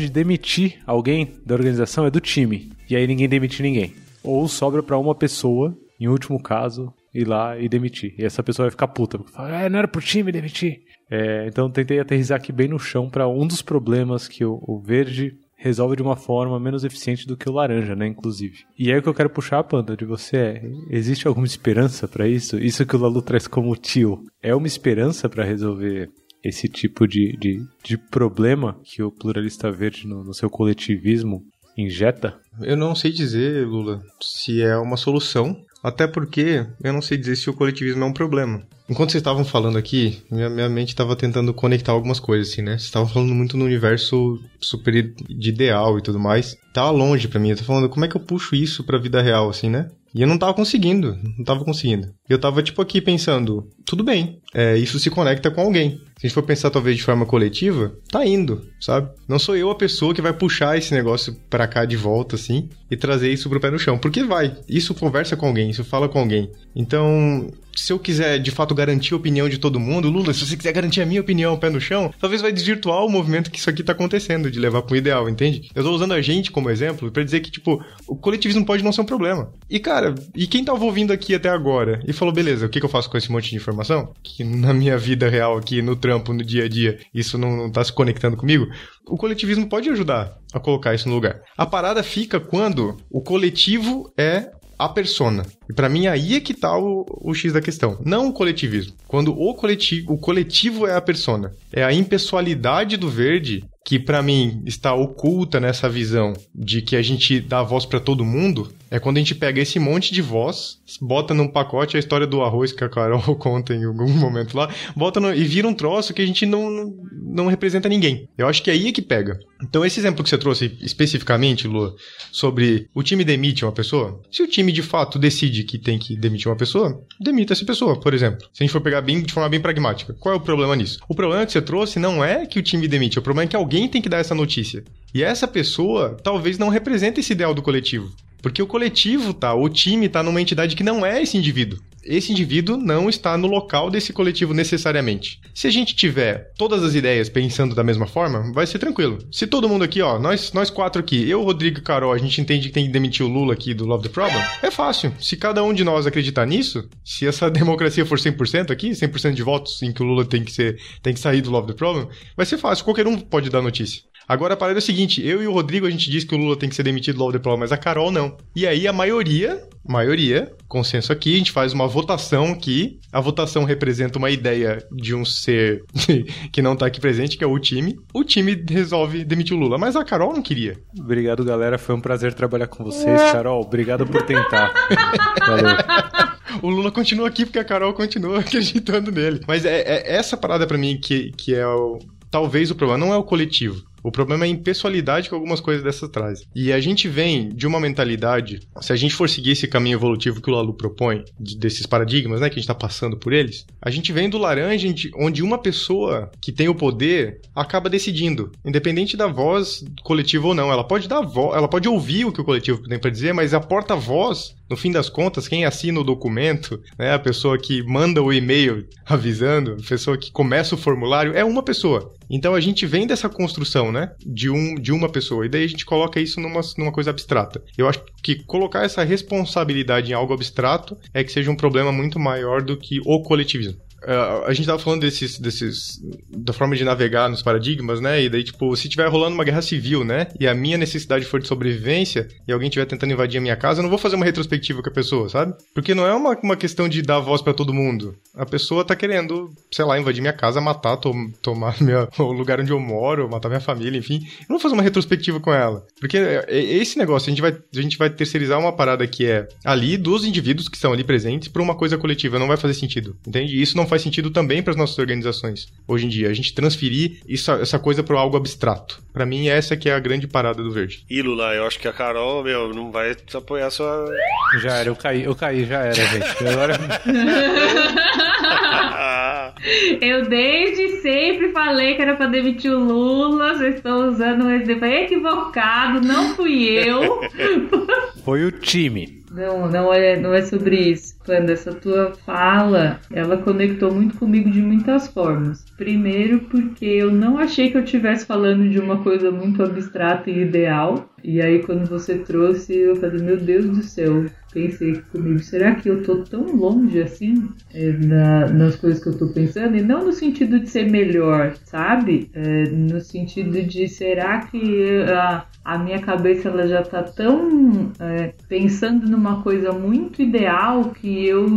de demitir alguém da organização é do time, e aí ninguém demite ninguém. Ou sobra para uma pessoa, em último caso, ir lá e demitir. E essa pessoa vai ficar puta, porque fala, ah, não era pro time demitir. É, então tentei aterrizar aqui bem no chão para um dos problemas que o, o, verde resolve de uma forma menos eficiente do que o laranja, né, inclusive. E aí o que eu quero puxar panda de você é, existe alguma esperança para isso? Isso que o Lalu traz como tio, é uma esperança para resolver esse tipo de, de, de, problema que o pluralista verde no, no seu coletivismo injeta? Eu não sei dizer, Lula, se é uma solução, até porque eu não sei dizer se o coletivismo é um problema. Enquanto vocês estavam falando aqui, minha, minha mente estava tentando conectar algumas coisas, assim, né? Vocês estavam falando muito no universo super de ideal e tudo mais. Tá longe para mim. Eu tô falando, como é que eu puxo isso pra vida real, assim, né? E eu não tava conseguindo, não tava conseguindo. Eu tava, tipo, aqui pensando, tudo bem, é, isso se conecta com alguém. Se a gente for pensar, talvez, de forma coletiva, tá indo, sabe? Não sou eu a pessoa que vai puxar esse negócio para cá de volta, assim, e trazer isso pro pé no chão. Porque vai, isso conversa com alguém, isso fala com alguém. Então, se eu quiser de fato garantir a opinião de todo mundo, Lula, se você quiser garantir a minha opinião pé no chão, talvez vai desvirtuar o movimento que isso aqui tá acontecendo, de levar pro ideal, entende? Eu tô usando a gente como exemplo para dizer que, tipo, o coletivismo pode não ser um problema. E, cara, e quem tava ouvindo aqui até agora e falou, beleza, o que, que eu faço com esse monte de informação? Que na minha vida real aqui, no trampo, no dia a dia, isso não, não tá se conectando comigo? O coletivismo pode ajudar a colocar isso no lugar. A parada fica quando o coletivo é a persona. E para mim aí é que tá o, o X da questão. Não o coletivismo. Quando o coletivo, o coletivo é a persona. É a impessoalidade do verde que para mim está oculta nessa visão de que a gente dá voz para todo mundo, é quando a gente pega esse monte de voz, bota num pacote a história do arroz que a Carol conta em algum momento lá, bota no, e vira um troço que a gente não, não, não representa ninguém. Eu acho que é aí é que pega. Então esse exemplo que você trouxe especificamente, Lua, sobre o time demite uma pessoa, se o time de fato decide que tem que demitir uma pessoa, demita essa pessoa, por exemplo. Se a gente for pegar bem, de forma bem pragmática. Qual é o problema nisso? O problema que você trouxe não é que o time demite, o problema é que alguém alguém tem que dar essa notícia. E essa pessoa talvez não represente esse ideal do coletivo. Porque o coletivo tá, o time tá numa entidade que não é esse indivíduo. Esse indivíduo não está no local desse coletivo necessariamente. Se a gente tiver todas as ideias pensando da mesma forma, vai ser tranquilo. Se todo mundo aqui, ó, nós, nós quatro aqui, eu, Rodrigo e Carol, a gente entende que tem que demitir o Lula aqui do Love the Problem, é fácil. Se cada um de nós acreditar nisso, se essa democracia for 100% aqui, 100% de votos em que o Lula tem que ser, tem que sair do Love the Problem, vai ser fácil. Qualquer um pode dar notícia. Agora a parada é o seguinte, eu e o Rodrigo a gente diz que o Lula tem que ser demitido the Problem, mas a Carol não. E aí a maioria, maioria, consenso aqui, a gente faz uma votação aqui. A votação representa uma ideia de um ser que não tá aqui presente, que é o time. O time resolve demitir o Lula, mas a Carol não queria. Obrigado, galera. Foi um prazer trabalhar com vocês, Carol. Obrigado por tentar. Valeu. O Lula continua aqui porque a Carol continua acreditando nele. Mas é, é essa parada para mim que, que é o. Talvez o problema não é o coletivo. O problema é a impessoalidade que algumas coisas dessas trazem. E a gente vem de uma mentalidade, se a gente for seguir esse caminho evolutivo que o Lalu propõe, de, desses paradigmas, né, que a gente está passando por eles, a gente vem do laranja onde uma pessoa que tem o poder acaba decidindo, independente da voz coletiva ou não. Ela pode dar voz, ela pode ouvir o que o coletivo tem para dizer, mas a porta-voz no fim das contas, quem assina o documento, né, a pessoa que manda o e-mail avisando, a pessoa que começa o formulário, é uma pessoa. Então a gente vem dessa construção, né, de, um, de uma pessoa, e daí a gente coloca isso numa, numa coisa abstrata. Eu acho que colocar essa responsabilidade em algo abstrato é que seja um problema muito maior do que o coletivismo. Uh, a gente tava falando desses, desses. da forma de navegar nos paradigmas, né? E daí, tipo, se tiver rolando uma guerra civil, né? E a minha necessidade for de sobrevivência e alguém estiver tentando invadir a minha casa, eu não vou fazer uma retrospectiva com a pessoa, sabe? Porque não é uma, uma questão de dar voz para todo mundo. A pessoa tá querendo, sei lá, invadir minha casa, matar, to tomar minha, o lugar onde eu moro, matar minha família, enfim. Eu não vou fazer uma retrospectiva com ela. Porque é, é esse negócio, a gente vai, a gente vai terceirizar uma parada que é ali dos indivíduos que estão ali presentes pra uma coisa coletiva. Não vai fazer sentido. Entende? Isso não faz faz sentido também para as nossas organizações hoje em dia. A gente transferir isso, essa coisa para algo abstrato. Para mim, essa que é a grande parada do verde. E Lula, eu acho que a Carol, meu, não vai apoiar sua. Já era, eu caí, eu caí, já era, gente. Agora. Eu desde sempre falei que era pra demitir o Lula, vocês estão usando esse exemplo equivocado, não fui eu. Foi o time. Não, não é, não é sobre isso. Quando essa tua fala, ela conectou muito comigo de muitas formas. Primeiro, porque eu não achei que eu estivesse falando de uma coisa muito abstrata e ideal. E aí, quando você trouxe, eu falei: Meu Deus do céu, pensei comigo, será que eu tô tão longe assim é, na, nas coisas que eu tô pensando? E não no sentido de ser melhor, sabe? É, no sentido de será que a, a minha cabeça ela já tá tão é, pensando numa coisa muito ideal que eu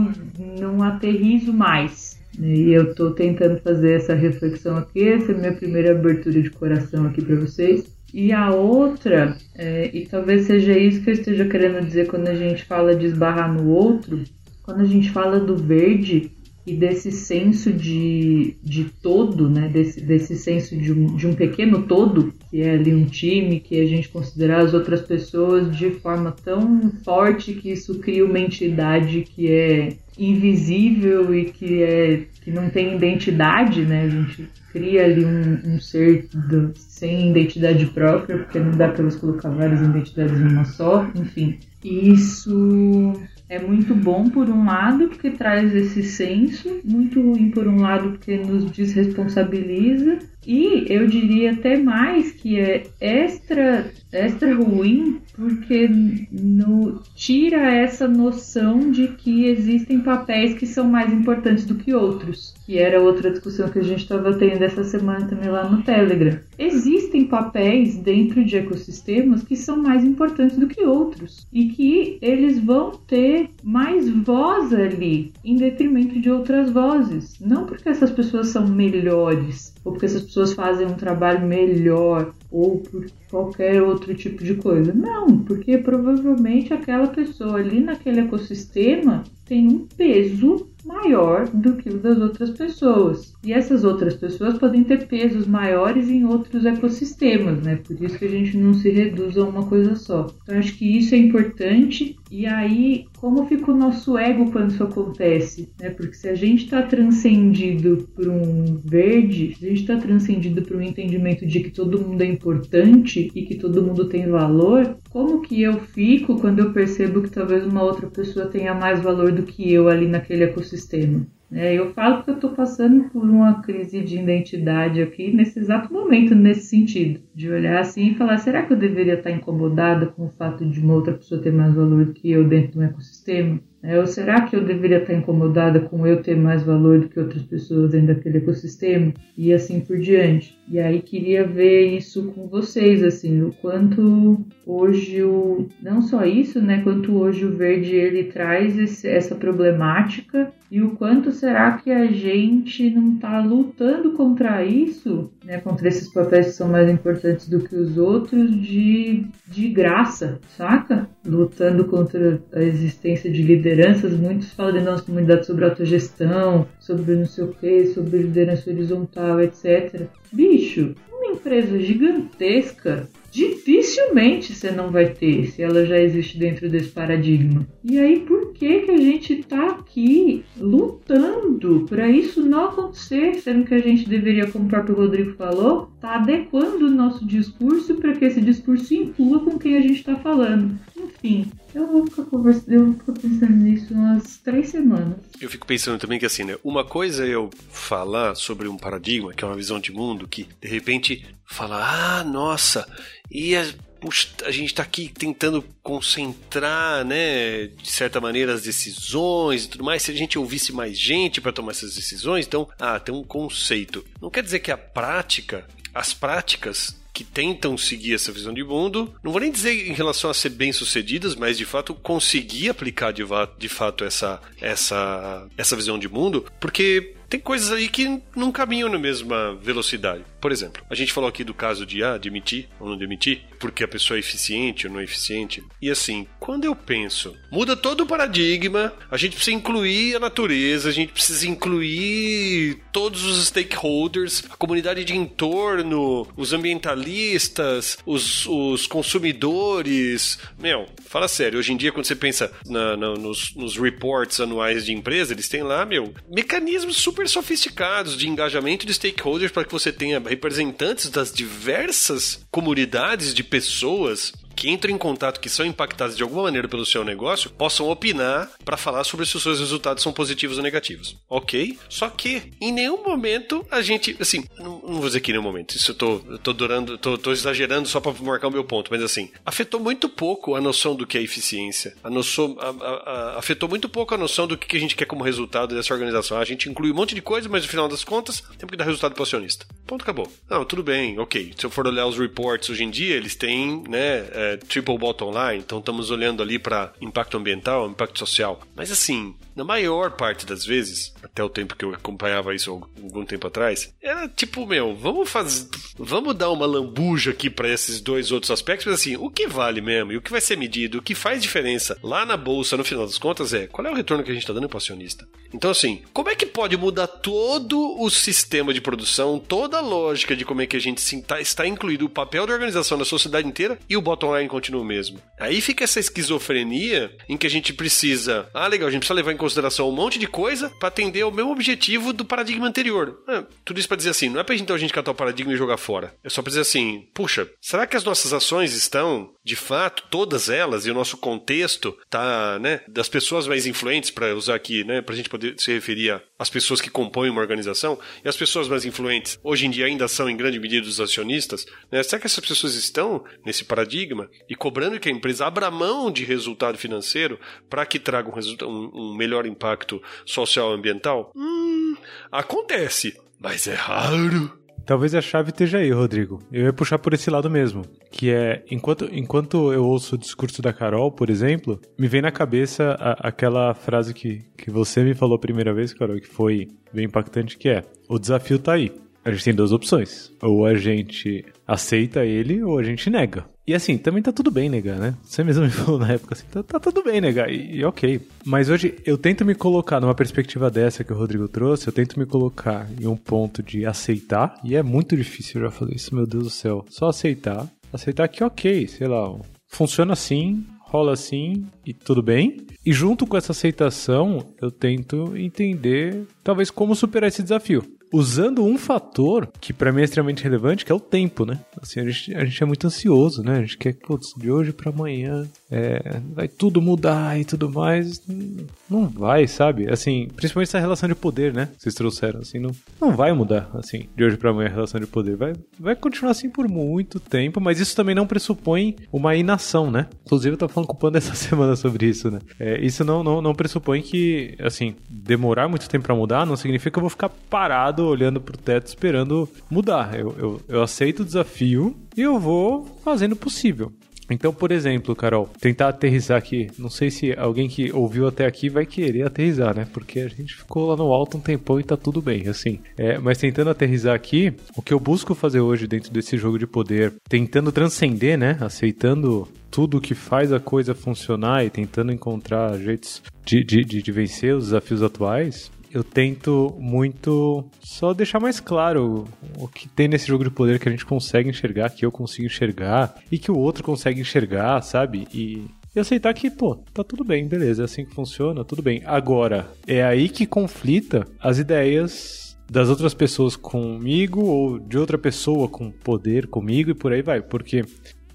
não aterrizo mais. E eu tô tentando fazer essa reflexão aqui, essa é a minha primeira abertura de coração aqui para vocês. E a outra, é, e talvez seja isso que eu esteja querendo dizer quando a gente fala de esbarrar no outro, quando a gente fala do verde e desse senso de, de todo, né? desse, desse senso de um, de um pequeno todo, que é ali um time, que a gente considerar as outras pessoas de forma tão forte que isso cria uma entidade que é invisível e que, é, que não tem identidade, né? A gente cria ali um, um ser do, sem identidade própria, porque não dá para eles colocar várias identidades numa só, enfim. Isso é muito bom por um lado, porque traz esse senso, muito ruim por um lado, porque nos desresponsabiliza, e eu diria até mais que é extra, extra ruim porque no, tira essa noção de que existem papéis que são mais importantes do que outros. Que era outra discussão que a gente estava tendo essa semana também lá no Telegram. Existem papéis dentro de ecossistemas que são mais importantes do que outros e que eles vão ter mais voz ali em detrimento de outras vozes. Não porque essas pessoas são melhores ou porque essas pessoas fazem um trabalho melhor ou por qualquer outro tipo de coisa. Não, porque provavelmente aquela pessoa ali naquele ecossistema tem um peso maior do que o das outras pessoas. E essas outras pessoas podem ter pesos maiores em outros ecossistemas, né? Por isso que a gente não se reduz a uma coisa só. Então acho que isso é importante. E aí, como fica o nosso ego quando isso acontece? Né? Porque se a gente está transcendido por um verde, se a gente está transcendido por um entendimento de que todo mundo é importante e que todo mundo tem valor, como que eu fico quando eu percebo que talvez uma outra pessoa tenha mais valor do que eu ali naquele ecossistema? É, eu falo que eu estou passando por uma crise de identidade aqui nesse exato momento, nesse sentido, de olhar assim e falar: será que eu deveria estar incomodada com o fato de uma outra pessoa ter mais valor do que eu dentro de um ecossistema? É, ou será que eu deveria estar incomodada com eu ter mais valor do que outras pessoas dentro daquele ecossistema? E assim por diante. E aí queria ver isso com vocês, assim, o quanto hoje o não só isso, né, quanto hoje o verde ele traz esse, essa problemática e o quanto será que a gente não está lutando contra isso, né, contra esses papéis que são mais importantes do que os outros de, de graça, saca? Lutando contra a existência de lideranças, muitos falam dentro das comunidades sobre autogestão, sobre não sei o que, sobre liderança horizontal, etc. Bicho, uma empresa gigantesca dificilmente você não vai ter se ela já existe dentro desse paradigma. E aí, por que que a gente tá aqui lutando para isso não acontecer, sendo que a gente deveria, como o próprio Rodrigo falou, tá adequando o nosso discurso para que esse discurso inclua com quem a gente está falando. Enfim, eu vou ficar conversando, eu vou ficar pensando nisso umas três semanas. Eu fico pensando também que assim, né? Uma coisa é eu falar sobre um paradigma, que é uma visão de mundo, que de repente fala, ah, nossa, e a, puxa, a gente está aqui tentando concentrar, né, de certa maneira, as decisões e tudo mais. Se a gente ouvisse mais gente para tomar essas decisões, então, ah, tem um conceito. Não quer dizer que a prática, as práticas que tentam seguir essa visão de mundo, não vou nem dizer em relação a ser bem-sucedidas, mas de fato conseguir aplicar de, de fato essa, essa, essa visão de mundo, porque tem coisas aí que não caminham na mesma velocidade. Por exemplo, a gente falou aqui do caso de ah, demitir ou não demitir, porque a pessoa é eficiente ou não é eficiente. E assim, quando eu penso, muda todo o paradigma, a gente precisa incluir a natureza, a gente precisa incluir todos os stakeholders, a comunidade de entorno, os ambientalistas, os, os consumidores. Meu, fala sério, hoje em dia, quando você pensa na, na, nos, nos reports anuais de empresa, eles têm lá, meu, mecanismos super sofisticados de engajamento de stakeholders para que você tenha representantes das diversas comunidades de pessoas que entram em contato, que são impactados de alguma maneira pelo seu negócio, possam opinar para falar sobre se os seus resultados são positivos ou negativos. Ok? Só que em nenhum momento a gente, assim, não, não vou dizer que em nenhum momento, isso eu tô, eu tô durando, tô, tô exagerando só para marcar o meu ponto, mas assim, afetou muito pouco a noção do que é eficiência, a noção, a, a, a, afetou muito pouco a noção do que a gente quer como resultado dessa organização. A gente inclui um monte de coisa, mas no final das contas, tem que dar resultado para o acionista. Ponto, acabou. Não, tudo bem, ok. Se eu for olhar os reports hoje em dia, eles têm, né, é, triple bottom line, então estamos olhando ali para impacto ambiental, impacto social. Mas assim, na maior parte das vezes, até o tempo que eu acompanhava isso algum tempo atrás, era tipo, meu, vamos fazer, vamos dar uma lambuja aqui para esses dois outros aspectos, mas assim, o que vale mesmo e o que vai ser medido, o que faz diferença lá na bolsa no final das contas é qual é o retorno que a gente está dando para o acionista. Então assim, como é que pode mudar todo o sistema de produção, toda a lógica de como é que a gente está, está incluído o papel da organização na sociedade inteira e o bottom line continua o mesmo? Aí fica essa esquizofrenia em que a gente precisa, ah, legal, a gente precisa levar em consideração um monte de coisa para atender ao mesmo objetivo do paradigma anterior. Ah, tudo isso para dizer assim, não é pra então a gente catar o paradigma e jogar fora. É só pra dizer assim, puxa, será que as nossas ações estão, de fato, todas elas, e o nosso contexto tá, né, das pessoas mais influentes, para usar aqui, né, pra gente poder se referir às pessoas que compõem uma organização, e as pessoas mais influentes hoje em dia ainda são em grande medida os acionistas, né? Será que essas pessoas estão nesse paradigma e cobrando que a empresa abra mão de resultado financeiro para que traga um, um, um melhor impacto social ambiental? Hum, acontece, mas é raro. Talvez a chave esteja aí, Rodrigo. Eu ia puxar por esse lado mesmo. Que é, enquanto, enquanto eu ouço o discurso da Carol, por exemplo, me vem na cabeça a, aquela frase que, que você me falou a primeira vez, Carol, que foi bem impactante, que é, o desafio tá aí. A gente tem duas opções. Ou a gente aceita ele, ou a gente nega. E assim, também tá tudo bem negar, né? Você mesmo me falou na época assim, tá, tá tudo bem negar, e, e, ok. Mas hoje eu tento me colocar numa perspectiva dessa que o Rodrigo trouxe, eu tento me colocar em um ponto de aceitar, e é muito difícil já fazer isso, meu Deus do céu. Só aceitar, aceitar que ok, sei lá, funciona assim, rola assim e tudo bem. E junto com essa aceitação, eu tento entender talvez como superar esse desafio usando um fator que para mim é extremamente relevante, que é o tempo, né? Assim, a gente, a gente é muito ansioso, né? A gente quer, putz, de hoje para amanhã é, vai tudo mudar e tudo mais. Não vai, sabe? Assim, principalmente essa relação de poder, né? Vocês trouxeram, assim, não, não vai mudar, assim, de hoje para amanhã a relação de poder. Vai, vai continuar assim por muito tempo, mas isso também não pressupõe uma inação, né? Inclusive eu tava falando com o Panda essa semana sobre isso, né? É, isso não, não, não pressupõe que, assim, demorar muito tempo para mudar não significa que eu vou ficar parado olhando pro teto esperando mudar. Eu, eu, eu aceito o desafio e eu vou fazendo o possível. Então, por exemplo, Carol, tentar aterrizar aqui. Não sei se alguém que ouviu até aqui vai querer aterrizar, né? Porque a gente ficou lá no alto um tempão e tá tudo bem, assim. É, mas tentando aterrizar aqui, o que eu busco fazer hoje dentro desse jogo de poder, tentando transcender, né? Aceitando tudo que faz a coisa funcionar e tentando encontrar jeitos de, de, de, de vencer os desafios atuais, eu tento muito só deixar mais claro o que tem nesse jogo de poder que a gente consegue enxergar, que eu consigo enxergar e que o outro consegue enxergar, sabe? E, e aceitar que, pô, tá tudo bem, beleza, é assim que funciona, tudo bem. Agora, é aí que conflita as ideias das outras pessoas comigo ou de outra pessoa com poder comigo e por aí vai. Porque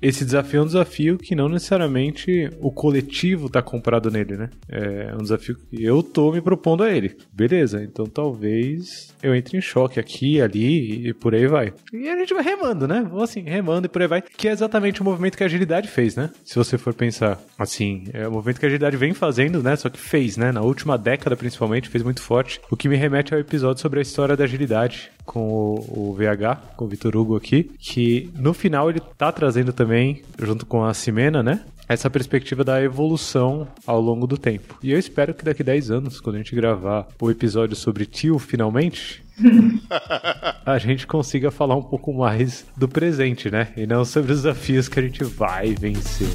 esse desafio é um desafio que não necessariamente o coletivo tá comprado nele, né? É um desafio que eu tô me propondo a ele. Beleza, então talvez eu entre em choque aqui, ali e por aí vai. E a gente vai remando, né? Vou assim, remando e por aí vai. Que é exatamente o movimento que a agilidade fez, né? Se você for pensar assim, é o movimento que a agilidade vem fazendo, né? Só que fez, né? Na última década, principalmente, fez muito forte. O que me remete ao episódio sobre a história da agilidade com o, o VH, com o Vitor Hugo aqui, que no final ele tá trazendo também, junto com a Simena, né? essa perspectiva da evolução ao longo do tempo. E eu espero que daqui 10 anos, quando a gente gravar o episódio sobre tio, finalmente, a gente consiga falar um pouco mais do presente, né? E não sobre os desafios que a gente vai vencer.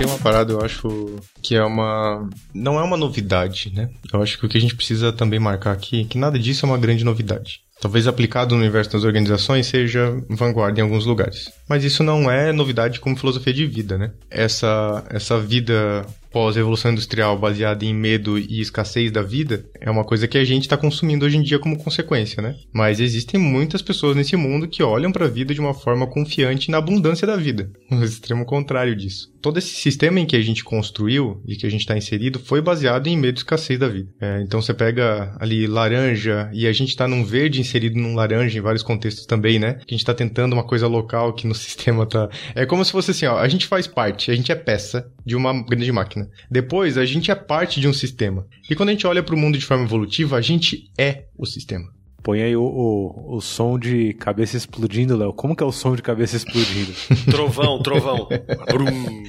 Tem, uma parada, eu acho, que é uma. Não é uma novidade, né? Eu acho que o que a gente precisa também marcar aqui é que nada disso é uma grande novidade. Talvez aplicado no universo das organizações seja vanguarda em alguns lugares. Mas isso não é novidade como filosofia de vida, né? Essa, essa vida pós-revolução industrial baseada em medo e escassez da vida é uma coisa que a gente está consumindo hoje em dia como consequência, né? Mas existem muitas pessoas nesse mundo que olham para a vida de uma forma confiante na abundância da vida, o extremo contrário disso. Todo esse sistema em que a gente construiu e que a gente está inserido foi baseado em medo e escassez da vida. É, então você pega ali laranja e a gente está num verde inserido num laranja em vários contextos também, né? Que a gente está tentando uma coisa local que no sistema tá. É como se fosse assim, ó, a gente faz parte, a gente é peça de uma grande máquina. Depois, a gente é parte de um sistema. E quando a gente olha para o mundo de forma evolutiva, a gente é o sistema. Põe aí o, o, o som de cabeça explodindo, Léo. Como que é o som de cabeça explodindo? trovão, trovão. Brum.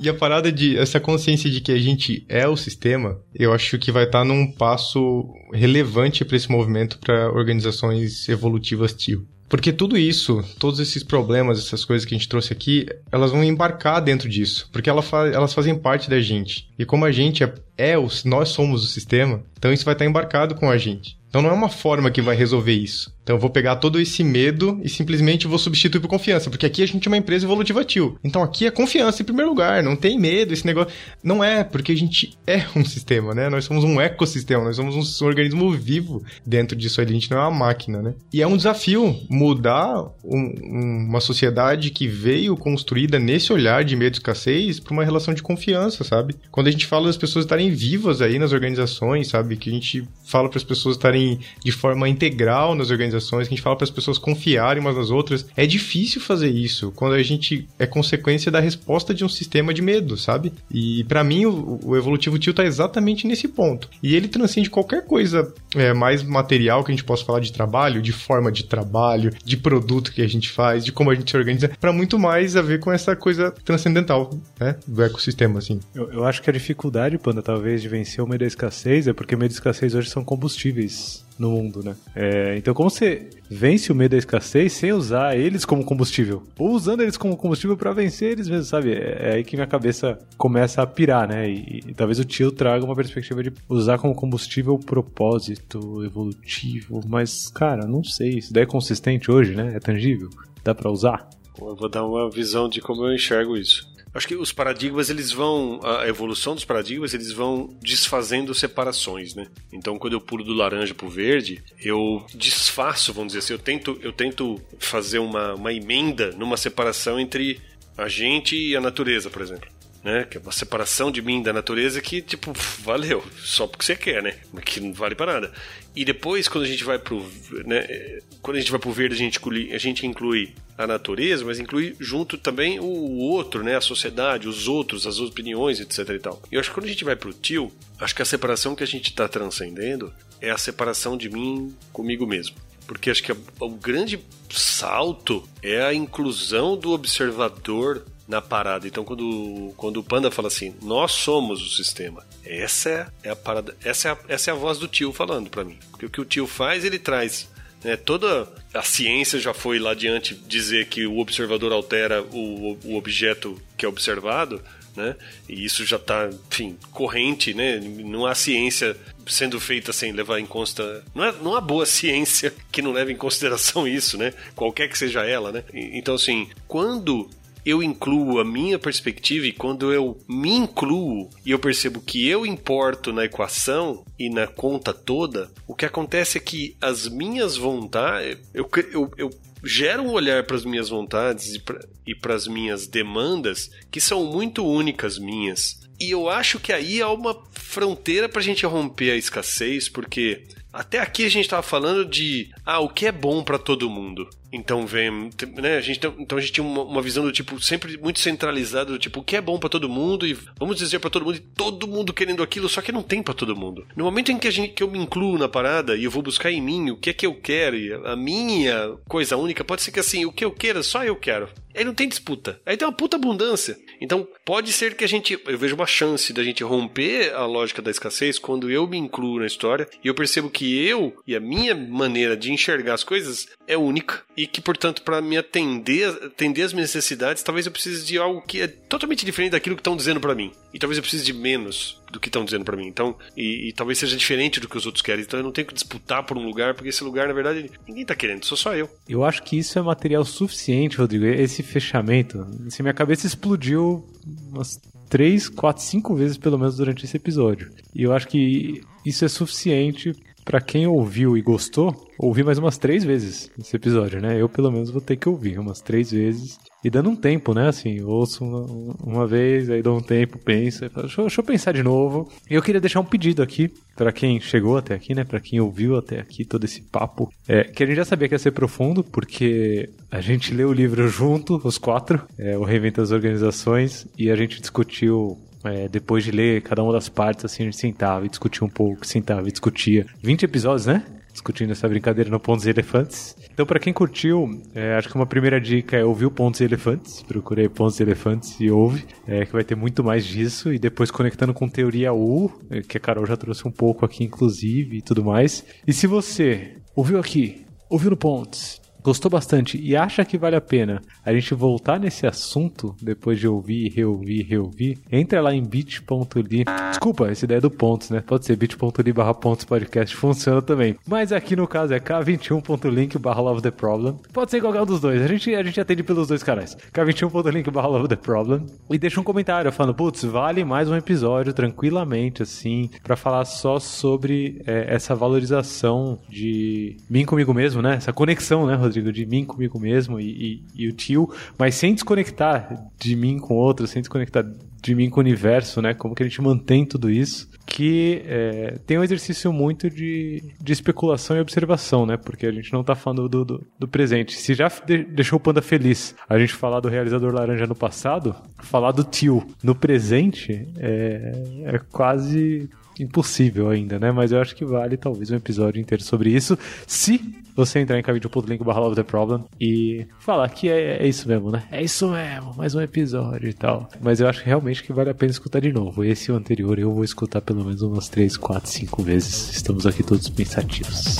E a parada de essa consciência de que a gente é o sistema, eu acho que vai estar tá num passo relevante para esse movimento para organizações evolutivas tio. Porque tudo isso, todos esses problemas, essas coisas que a gente trouxe aqui, elas vão embarcar dentro disso. Porque elas, fazem parte da gente. E como a gente é, é o, nós somos o sistema, então isso vai estar embarcado com a gente. Então não é uma forma que vai resolver isso. Então eu vou pegar todo esse medo e simplesmente vou substituir por confiança, porque aqui a gente é uma empresa evolutiva tio. Então aqui é confiança em primeiro lugar, não tem medo, esse negócio. Não é, porque a gente é um sistema, né? Nós somos um ecossistema, nós somos um organismo vivo dentro disso aí, a gente não é uma máquina, né? E é um desafio mudar um, uma sociedade que veio construída nesse olhar de medo e escassez para uma relação de confiança, sabe? Quando a gente fala das pessoas estarem vivas aí nas organizações, sabe? Que a gente fala para as pessoas estarem de forma integral nas organizações organizações, que a gente fala para as pessoas confiarem umas nas outras. É difícil fazer isso quando a gente é consequência da resposta de um sistema de medo, sabe? E para mim o, o, evolutivo tio tá exatamente nesse ponto. E ele transcende qualquer coisa é, mais material que a gente possa falar de trabalho, de forma de trabalho, de produto que a gente faz, de como a gente se organiza, para muito mais a ver com essa coisa transcendental, né? Do ecossistema, assim. Eu, eu acho que a dificuldade, Panda, talvez, de vencer o medo da escassez é porque medo da escassez hoje são combustíveis no mundo, né? É, então, como você vence o medo da escassez sem usar eles como combustível? Ou usando eles como combustível para vencer eles mesmos, sabe? É, é, aí que minha cabeça começa a pirar, né? E, e, talvez o tio traga uma perspectiva de usar como combustível o propósito evolutivo, mas, cara, não sei. Isso daí é consistente hoje, né? É tangível? Dá para usar? Eu vou dar uma visão de como eu enxergo isso. Acho que os paradigmas, eles vão. A evolução dos paradigmas, eles vão desfazendo separações, né? Então, quando eu pulo do laranja pro verde, eu desfaço, vamos dizer assim, eu tento, eu tento fazer uma, uma emenda numa separação entre a gente e a natureza, por exemplo né? Que é uma separação de mim da natureza que, tipo, valeu, só porque você quer, né? Que não vale para nada. E depois, quando a gente vai pro. Né, quando a gente vai pro verde, a gente, inclui, a gente inclui a natureza, mas inclui junto também o outro, né? A sociedade, os outros, as opiniões, etc e tal. E eu acho que quando a gente vai pro tio, acho que a separação que a gente está transcendendo é a separação de mim comigo mesmo. Porque acho que o grande salto é a inclusão do observador na parada. Então, quando, quando o Panda fala assim, nós somos o sistema, essa é, é a parada, essa é a, essa é a voz do tio falando para mim. Porque o que o tio faz, ele traz né, toda a ciência já foi lá adiante dizer que o observador altera o, o objeto que é observado, né? E isso já está, enfim, corrente, né? Não há ciência sendo feita sem levar em conta. Não, é, não há boa ciência que não leve em consideração isso, né? Qualquer que seja ela, né? Então, assim, quando eu incluo a minha perspectiva e quando eu me incluo e eu percebo que eu importo na equação e na conta toda, o que acontece é que as minhas vontades, eu, eu, eu gero um olhar para as minhas vontades e para as minhas demandas que são muito únicas minhas. E eu acho que aí há uma fronteira pra gente romper a escassez, porque até aqui a gente estava falando de ah, o que é bom para todo mundo. Então vem, né, a gente, então a gente tinha uma, uma, visão do tipo sempre muito centralizada do tipo o que é bom para todo mundo e vamos dizer para todo mundo e todo mundo querendo aquilo, só que não tem para todo mundo. No momento em que a gente que eu me incluo na parada e eu vou buscar em mim o que é que eu quero e a minha coisa única pode ser que assim, o que eu quero só eu quero. Aí não tem disputa. Aí tem uma puta abundância. Então pode ser que a gente, eu vejo uma chance da gente romper a lógica da escassez quando eu me incluo na história e eu percebo que eu e a minha maneira de enxergar as coisas é única e que, portanto, para me atender, atender as minhas necessidades, talvez eu precise de algo que é totalmente diferente daquilo que estão dizendo para mim. E talvez eu precise de menos do que estão dizendo para mim. Então, e, e, talvez seja diferente do que os outros querem. Então eu não tenho que disputar por um lugar, porque esse lugar, na verdade, ninguém tá querendo, sou só eu. Eu acho que isso é material suficiente, Rodrigo. Esse fechamento, assim, minha cabeça explodiu umas três, quatro, cinco vezes pelo menos durante esse episódio. E eu acho que isso é suficiente para quem ouviu e gostou, ouvir mais umas três vezes esse episódio, né? Eu, pelo menos, vou ter que ouvir umas três vezes. E dando um tempo, né? Assim, ouço uma, uma vez, aí dou um tempo, penso, deixa, deixa, eu pensar de novo. E eu queria deixar um pedido aqui para quem chegou até aqui, né? Para quem ouviu até aqui todo esse papo, é, que a gente já sabia que ia ser profundo, porque a gente leu o livro junto, os quatro, é, o Reinventa as Organizações, e a gente discutiu é, depois de ler cada uma das partes, assim, a gente sentava e discutia um pouco, sentava e discutia. 20 episódios, né? Discutindo essa brincadeira no Pontos e Elefantes. Então, para quem curtiu, é, acho que uma primeira dica é ouvir o Pontos e Elefantes. Procurei Pontos e Elefantes e ouve, é, que vai ter muito mais disso. E depois conectando com Teoria U, é, que a Carol já trouxe um pouco aqui, inclusive, e tudo mais. E se você ouviu aqui, ouviu no Pontos, gostou bastante e acha que vale a pena a gente voltar nesse assunto depois de ouvir, reouvir, reouvir, entra lá em bit.ly. Desculpa, essa ideia é do pontos, né? Pode ser bit.ly barra pontos podcast, funciona também. Mas aqui no caso é k21.link barra love the problem. Pode ser qualquer um dos dois. A gente, a gente atende pelos dois canais. k21.link barra love the problem. E deixa um comentário falando, putz, vale mais um episódio tranquilamente, assim, para falar só sobre é, essa valorização de mim comigo mesmo, né? Essa conexão, né, Rodrigo? De mim comigo mesmo e, e, e o tio, mas sem desconectar de mim com outro, sem desconectar de mim com o universo, né? Como que a gente mantém tudo isso? Que é, tem um exercício muito de, de especulação e observação, né? Porque a gente não tá falando do, do, do presente. Se já de, deixou o Panda feliz a gente falar do realizador laranja no passado, falar do tio no presente é, é quase impossível ainda, né? Mas eu acho que vale talvez um episódio inteiro sobre isso, se você entrar em cavideo.link barra Love the Problem e falar que é, é, isso mesmo, né? É isso mesmo, mais um episódio e tal. Mas eu acho realmente que vale a pena escutar de novo. Esse e o anterior eu vou escutar pelo menos umas 3, 4, 5 vezes. Estamos aqui todos pensativos.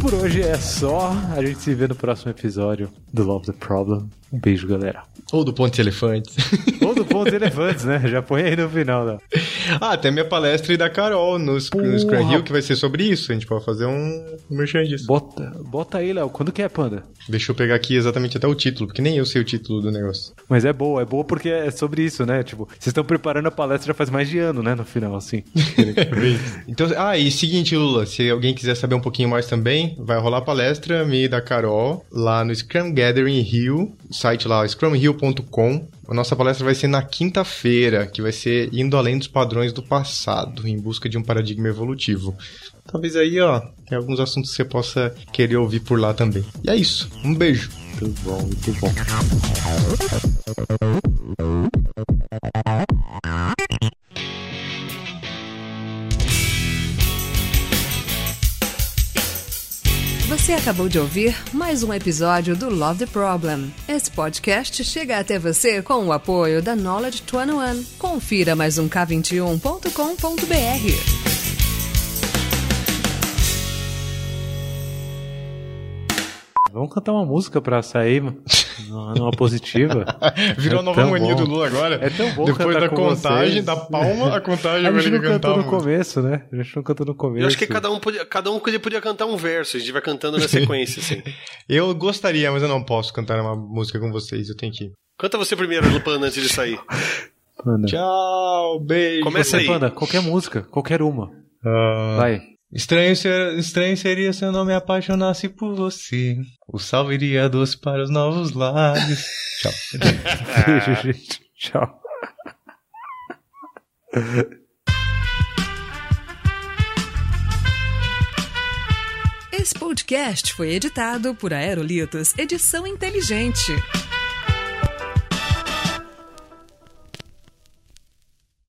Por hoje é só. A gente se vê no próximo episódio do Love the Problem. Um beijo, galera. Ou do Pontos Elefantes. Ou do Pontos Elefantes, né? Já põe aí no final, né? Ah, até minha palestra e da Carol no, no Scrum Hill, que vai ser sobre isso. A gente pode fazer um merchan disso. Bota, bota aí, Léo. Quando que é, Panda? Deixa eu pegar aqui exatamente até o título, porque nem eu sei o título do negócio. Mas é boa, é boa porque é sobre isso, né? Tipo, vocês estão preparando a palestra já faz mais de ano, né? No final, assim. então, ah, e seguinte, Lula, se alguém quiser saber um pouquinho mais também, vai rolar a palestra minha e da Carol lá no Scrum Gathering Rio, site lá, scrumhill.com. A nossa palestra vai ser na quinta-feira, que vai ser indo além dos padrões do passado, em busca de um paradigma evolutivo. Talvez aí, ó, tem alguns assuntos que você possa querer ouvir por lá também. E é isso. Um beijo. Muito bom, muito bom. Você acabou de ouvir mais um episódio do Love the Problem. Esse podcast chega até você com o apoio da Knowledge 21. Confira mais um k21.com.br. Vamos cantar uma música pra sair numa positiva. Virou é a nova mania do Lula agora. É tão bom Depois da contagem, vocês. da palma, a contagem a gente não cantar. cantou no começo, né? A gente não cantou no começo. Eu acho que cada um podia, cada um podia, cantar um verso, a gente vai cantando na sequência, assim. Eu gostaria, mas eu não posso cantar uma música com vocês, eu tenho que ir. Canta você primeiro, Lupana, antes de sair. Panda. Tchau, beijo. Começa aí. Panda, qualquer música, qualquer uma. Ah, Vai. Estranho, ser, estranho seria se eu não me apaixonasse por você. O sal iria doce para os novos lares. Tchau. Beijo, gente. Tchau. Esse podcast foi editado por Aerolitos Edição Inteligente.